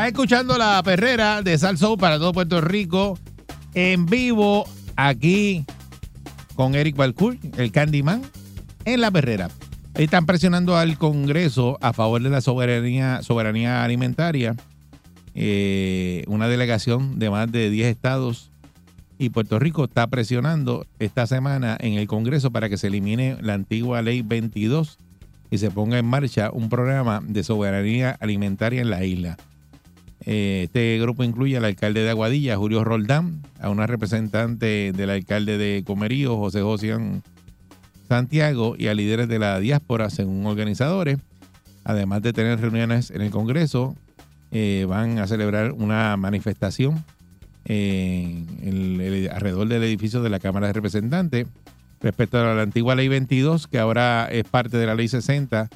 Estás escuchando la perrera de Salso para todo Puerto Rico en vivo aquí con Eric Balcour, el Candyman, en la perrera. Están presionando al Congreso a favor de la soberanía, soberanía alimentaria. Eh, una delegación de más de 10 estados y Puerto Rico está presionando esta semana en el Congreso para que se elimine la antigua ley 22 y se ponga en marcha un programa de soberanía alimentaria en la isla. Eh, Este grupo incluye al alcalde de Aguadilla, Julio Roldán, a una representante del alcalde de Comerío, José José Santiago, y a líderes de la diáspora, según organizadores. Además de tener reuniones en el Congreso, eh, van a celebrar una manifestación el- alrededor del edificio de la Cámara de Representantes respecto a la antigua Ley 22, que ahora es parte de la Ley 60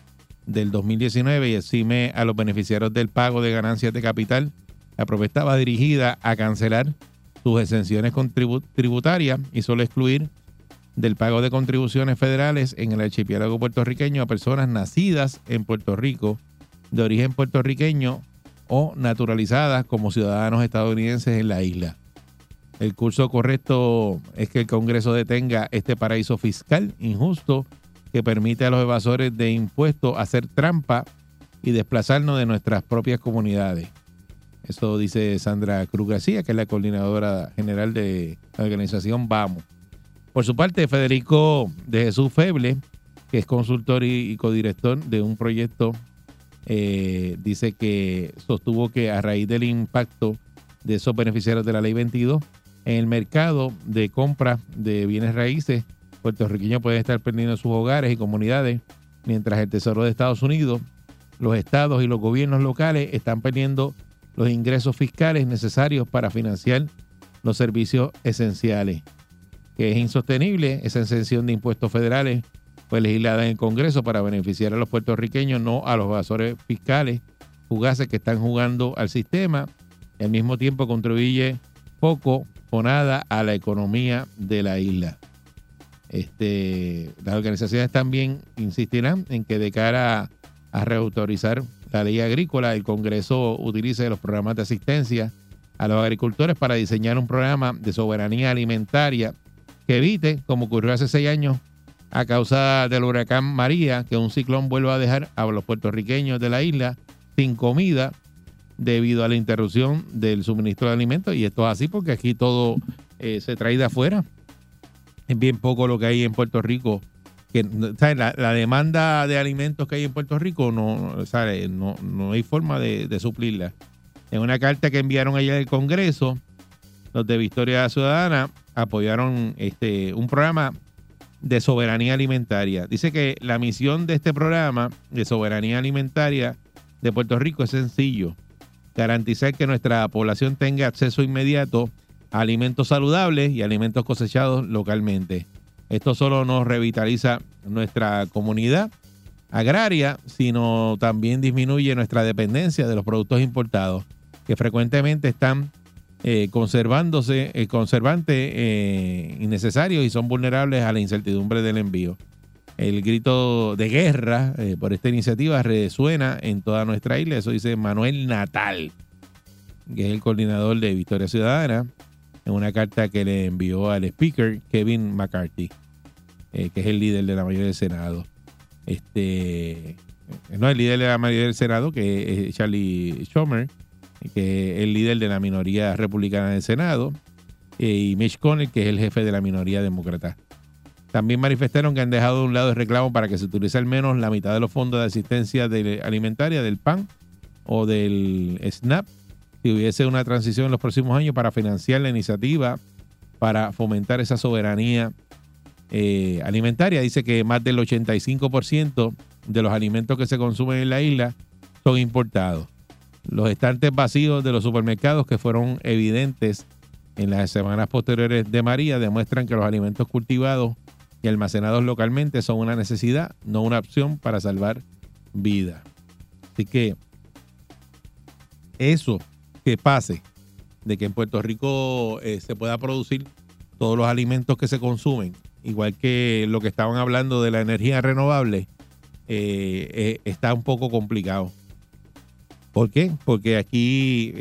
del 2019 y exime a los beneficiarios del pago de ganancias de capital. La propuesta va dirigida a cancelar sus exenciones tributarias y solo excluir del pago de contribuciones federales en el archipiélago puertorriqueño a personas nacidas en Puerto Rico, de origen puertorriqueño o naturalizadas como ciudadanos estadounidenses en la isla. El curso correcto es que el Congreso detenga este paraíso fiscal injusto que permite a los evasores de impuestos hacer trampa y desplazarnos de nuestras propias comunidades. Eso dice Sandra Cruz García, que es la coordinadora general de la organización Vamos. Por su parte, Federico de Jesús Feble, que es consultor y, codirector de un proyecto, eh, dice que sostuvo que a raíz del impacto de esos beneficiarios de la ley 22 en el mercado de compra de bienes raíces, puertorriqueños pueden estar perdiendo sus hogares y comunidades, mientras el Tesoro de Estados Unidos, los estados y los gobiernos locales están perdiendo los ingresos fiscales necesarios para financiar los servicios esenciales. Que es insostenible esa exención de impuestos federales fue legislada en el Congreso para beneficiar a los puertorriqueños, no a los evasores fiscales fugaces que están jugando al sistema al mismo tiempo contribuye poco o nada a la economía de la isla. Este, las organizaciones también insistirán en que de cara a reautorizar la ley agrícola, el Congreso utilice los programas de asistencia a los agricultores para diseñar un programa de soberanía alimentaria que evite, como ocurrió hace seis años, a causa del huracán María, que un ciclón vuelva a dejar a los puertorriqueños de la isla sin comida debido a la interrupción del suministro de alimentos. Y esto es así porque aquí todo eh, se trae de afuera. Es bien poco lo que hay en Puerto Rico. ¿sabes? La, demanda de alimentos que hay en Puerto Rico no, ¿sabes? no, no hay forma de, suplirla. En una carta que enviaron ayer al Congreso, los de Victoria Ciudadana apoyaron este, un programa de soberanía alimentaria. Dice que la misión de este programa de soberanía alimentaria de Puerto Rico es sencillo. Garantizar que nuestra población tenga acceso inmediato alimentos saludables y alimentos cosechados localmente. Esto solo nos revitaliza nuestra comunidad agraria, sino también disminuye nuestra dependencia de los productos importados, que frecuentemente están eh, conservándose, eh, conservantes eh, innecesarios y son vulnerables a la incertidumbre del envío. El grito de guerra eh, por esta iniciativa resuena en toda nuestra isla. Eso dice Manuel Natal, que es el coordinador de Victoria Ciudadana, en una carta que le envió al speaker Kevin McCarthy, eh, que es el líder de la mayoría del Senado. Este, no, el líder de la mayoría del Senado, que es Charlie Schumer, que es el líder de la minoría republicana del Senado, eh, y Mitch Connell, que es el jefe de la minoría demócrata. También manifestaron que han dejado de un lado el reclamo para que se utilice al menos la mitad de los fondos de asistencia alimentaria del PAN o del SNAP si hubiese una transición en los próximos años para financiar la iniciativa para fomentar esa soberanía eh, alimentaria. Dice que más del 85% de los alimentos que se consumen en la isla son importados. Los estantes vacíos de los supermercados que fueron evidentes en las semanas posteriores de María demuestran que los alimentos cultivados y almacenados localmente son una necesidad, no una opción para salvar vidas. Así que eso que pase, de que en Puerto Rico eh, se pueda producir todos los alimentos que se consumen, igual que lo que estaban hablando de la energía renovable, eh, eh, está un poco complicado. ¿Por qué? Porque aquí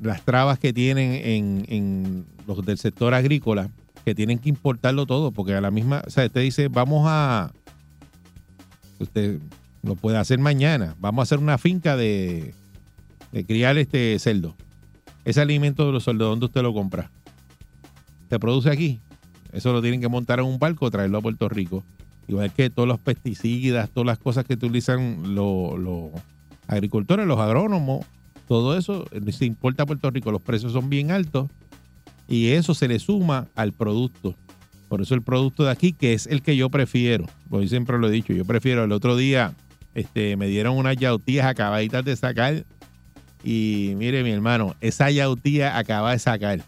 las trabas que tienen en, en los del sector agrícola, que tienen que importarlo todo, porque a la misma, o sea, usted dice, vamos a, usted lo puede hacer mañana, vamos a hacer una finca de, de criar este cerdo. Ese alimento de los cerdos, ¿dónde usted lo compra? Se produce aquí. Eso lo tienen que montar en un barco, traerlo a Puerto Rico. Igual que todos los pesticidas, todas las cosas que utilizan los, agricultores, los agrónomos, todo eso eh, se importa a Puerto Rico. Los precios son bien altos y eso se le suma al producto. Por eso el producto de aquí, que es el que yo prefiero, porque siempre lo he dicho, yo prefiero. El otro día este, me dieron unas yautías acabaditas de sacar y mire mi hermano, esa yautía acaba de sacar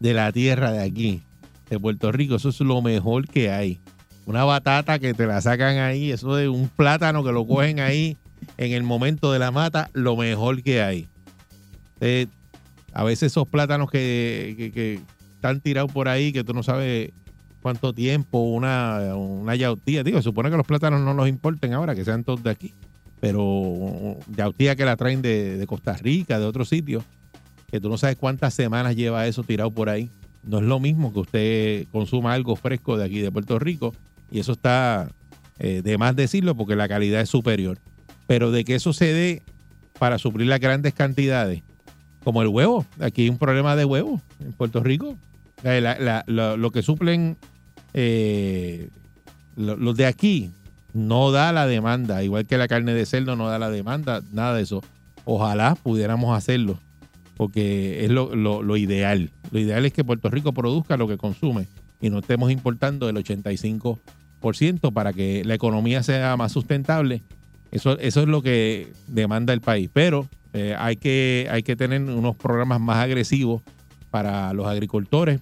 de la tierra de aquí, de Puerto Rico, eso es lo mejor que hay. Una batata que te la sacan ahí, eso de un plátano que lo cogen ahí en el momento de la mata, lo mejor que hay. Eh, a veces esos plátanos que, que- están tirados por ahí, que tú no sabes cuánto tiempo, una, una yautía. Digo, supone que los plátanos no los importen ahora, que sean todos de aquí. Pero yautía que la traen de, Costa Rica, de otros sitios, que tú no sabes cuántas semanas lleva eso tirado por ahí. No es lo mismo que usted consuma algo fresco de aquí, de Puerto Rico, y eso está eh, de más decirlo porque la calidad es superior. Pero de que eso se dé para suplir las grandes cantidades, como el huevo. Aquí hay un problema de huevo en Puerto Rico. Eh, lo que suplen eh, lo- los de aquí no da la demanda, igual que la carne de cerdo no da la demanda, nada de eso. Ojalá pudiéramos hacerlo, porque es lo, ideal. Lo ideal es que Puerto Rico produzca lo que consume y no estemos importando el 85% para que la economía sea más sustentable. Eso, eso es lo que demanda el país. Pero eh, hay, que, hay que tener unos programas más agresivos para los agricultores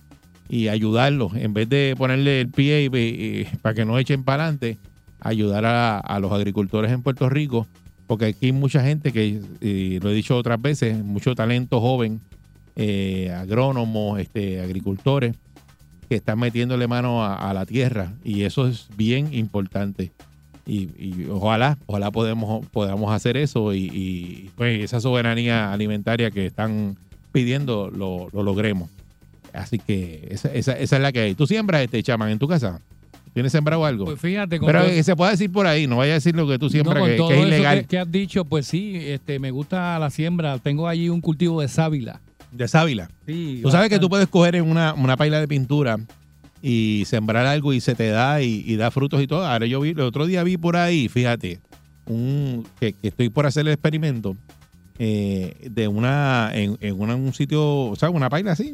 y ayudarlos. En vez de ponerle el pie y- y- para que no echen para adelante, ayudar a, los agricultores en Puerto Rico, porque aquí hay mucha gente que, y lo he dicho otras veces, mucho talento joven, eh, agrónomos, este, agricultores, que están metiéndole mano a, la tierra y eso es bien importante. Y, ojalá, ojalá podemos, podamos hacer eso y, pues, esa soberanía alimentaria que están pidiendo lo, lo logremos. Así que esa, esa, esa es la que hay. ¿Tú siembras este chamán en tu casa? ¿Tienes sembrado algo? Pues fíjate, con Pero todo- que se puede decir por ahí, no vaya a decir lo que tú siembras No, que, todo que es eso ilegal. Que, que has dicho, pues sí, este, me gusta la siembra. Tengo allí un cultivo de sábila. De sábila. Sí, Tú sabes que tú puedes coger en una, una paila de pintura y sembrar algo y se te da y, y da frutos y todo. Ahora yo vi, el otro día vi por ahí, fíjate, un que, que estoy por hacer el experimento eh, de una, en, en una- un sitio, o sea, una paila así,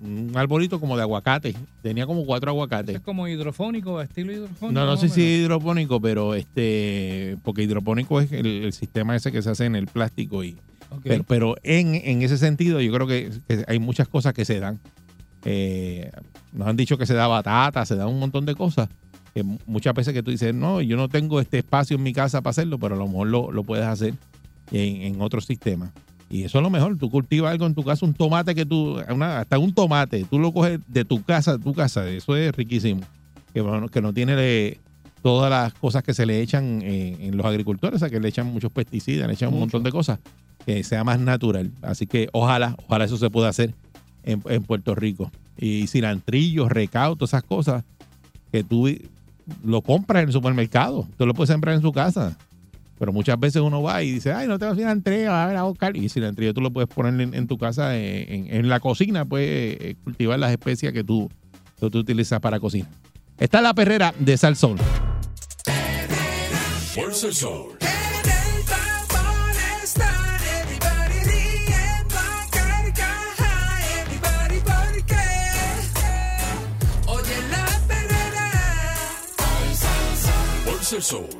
un, arbolito como de aguacate. Tenía como cuatro aguacates. Es como hidrofónico, estilo hidrofónico. No, no sé si menos. hidropónico, pero este, porque hidropónico es el, el sistema ese que se hace en el plástico y, Ok. pero, pero en, en ese sentido yo creo que, que hay muchas cosas que se dan. Eh, nos han dicho que se da batata, se da un montón de cosas. Que muchas veces que tú dices, no, yo no tengo este espacio en mi casa para hacerlo, pero a lo mejor lo, lo puedes hacer en, en otro sistema. Y eso es lo mejor. Tú cultivas algo en tu casa, un tomate que tú, una- hasta un tomate, tú lo coges de tu casa, de tu casa. Eso es riquísimo. Que, bueno, que no tiene todas las cosas que se le echan eh, en los agricultores, o sea, que le echan muchos pesticidas, le echan un montón de cosas, que sea más natural. Así que ojalá, ojalá eso se pueda hacer en, en Puerto Rico. Y cilantrillos, recaudos, todas esas cosas que tú lo compras en el supermercado, tú lo puedes sembrar en su casa. Pero muchas veces uno va y dice, ay, no tengo cilantrillo, a ver, a buscar. Y cilantrillo tú lo puedes poner en, tu casa, eh, en, en la cocina, puedes eh, cultivar las especias que tú, tú utilizas para cocinar. Esta es la perrera de Salsón. Sol. La sol.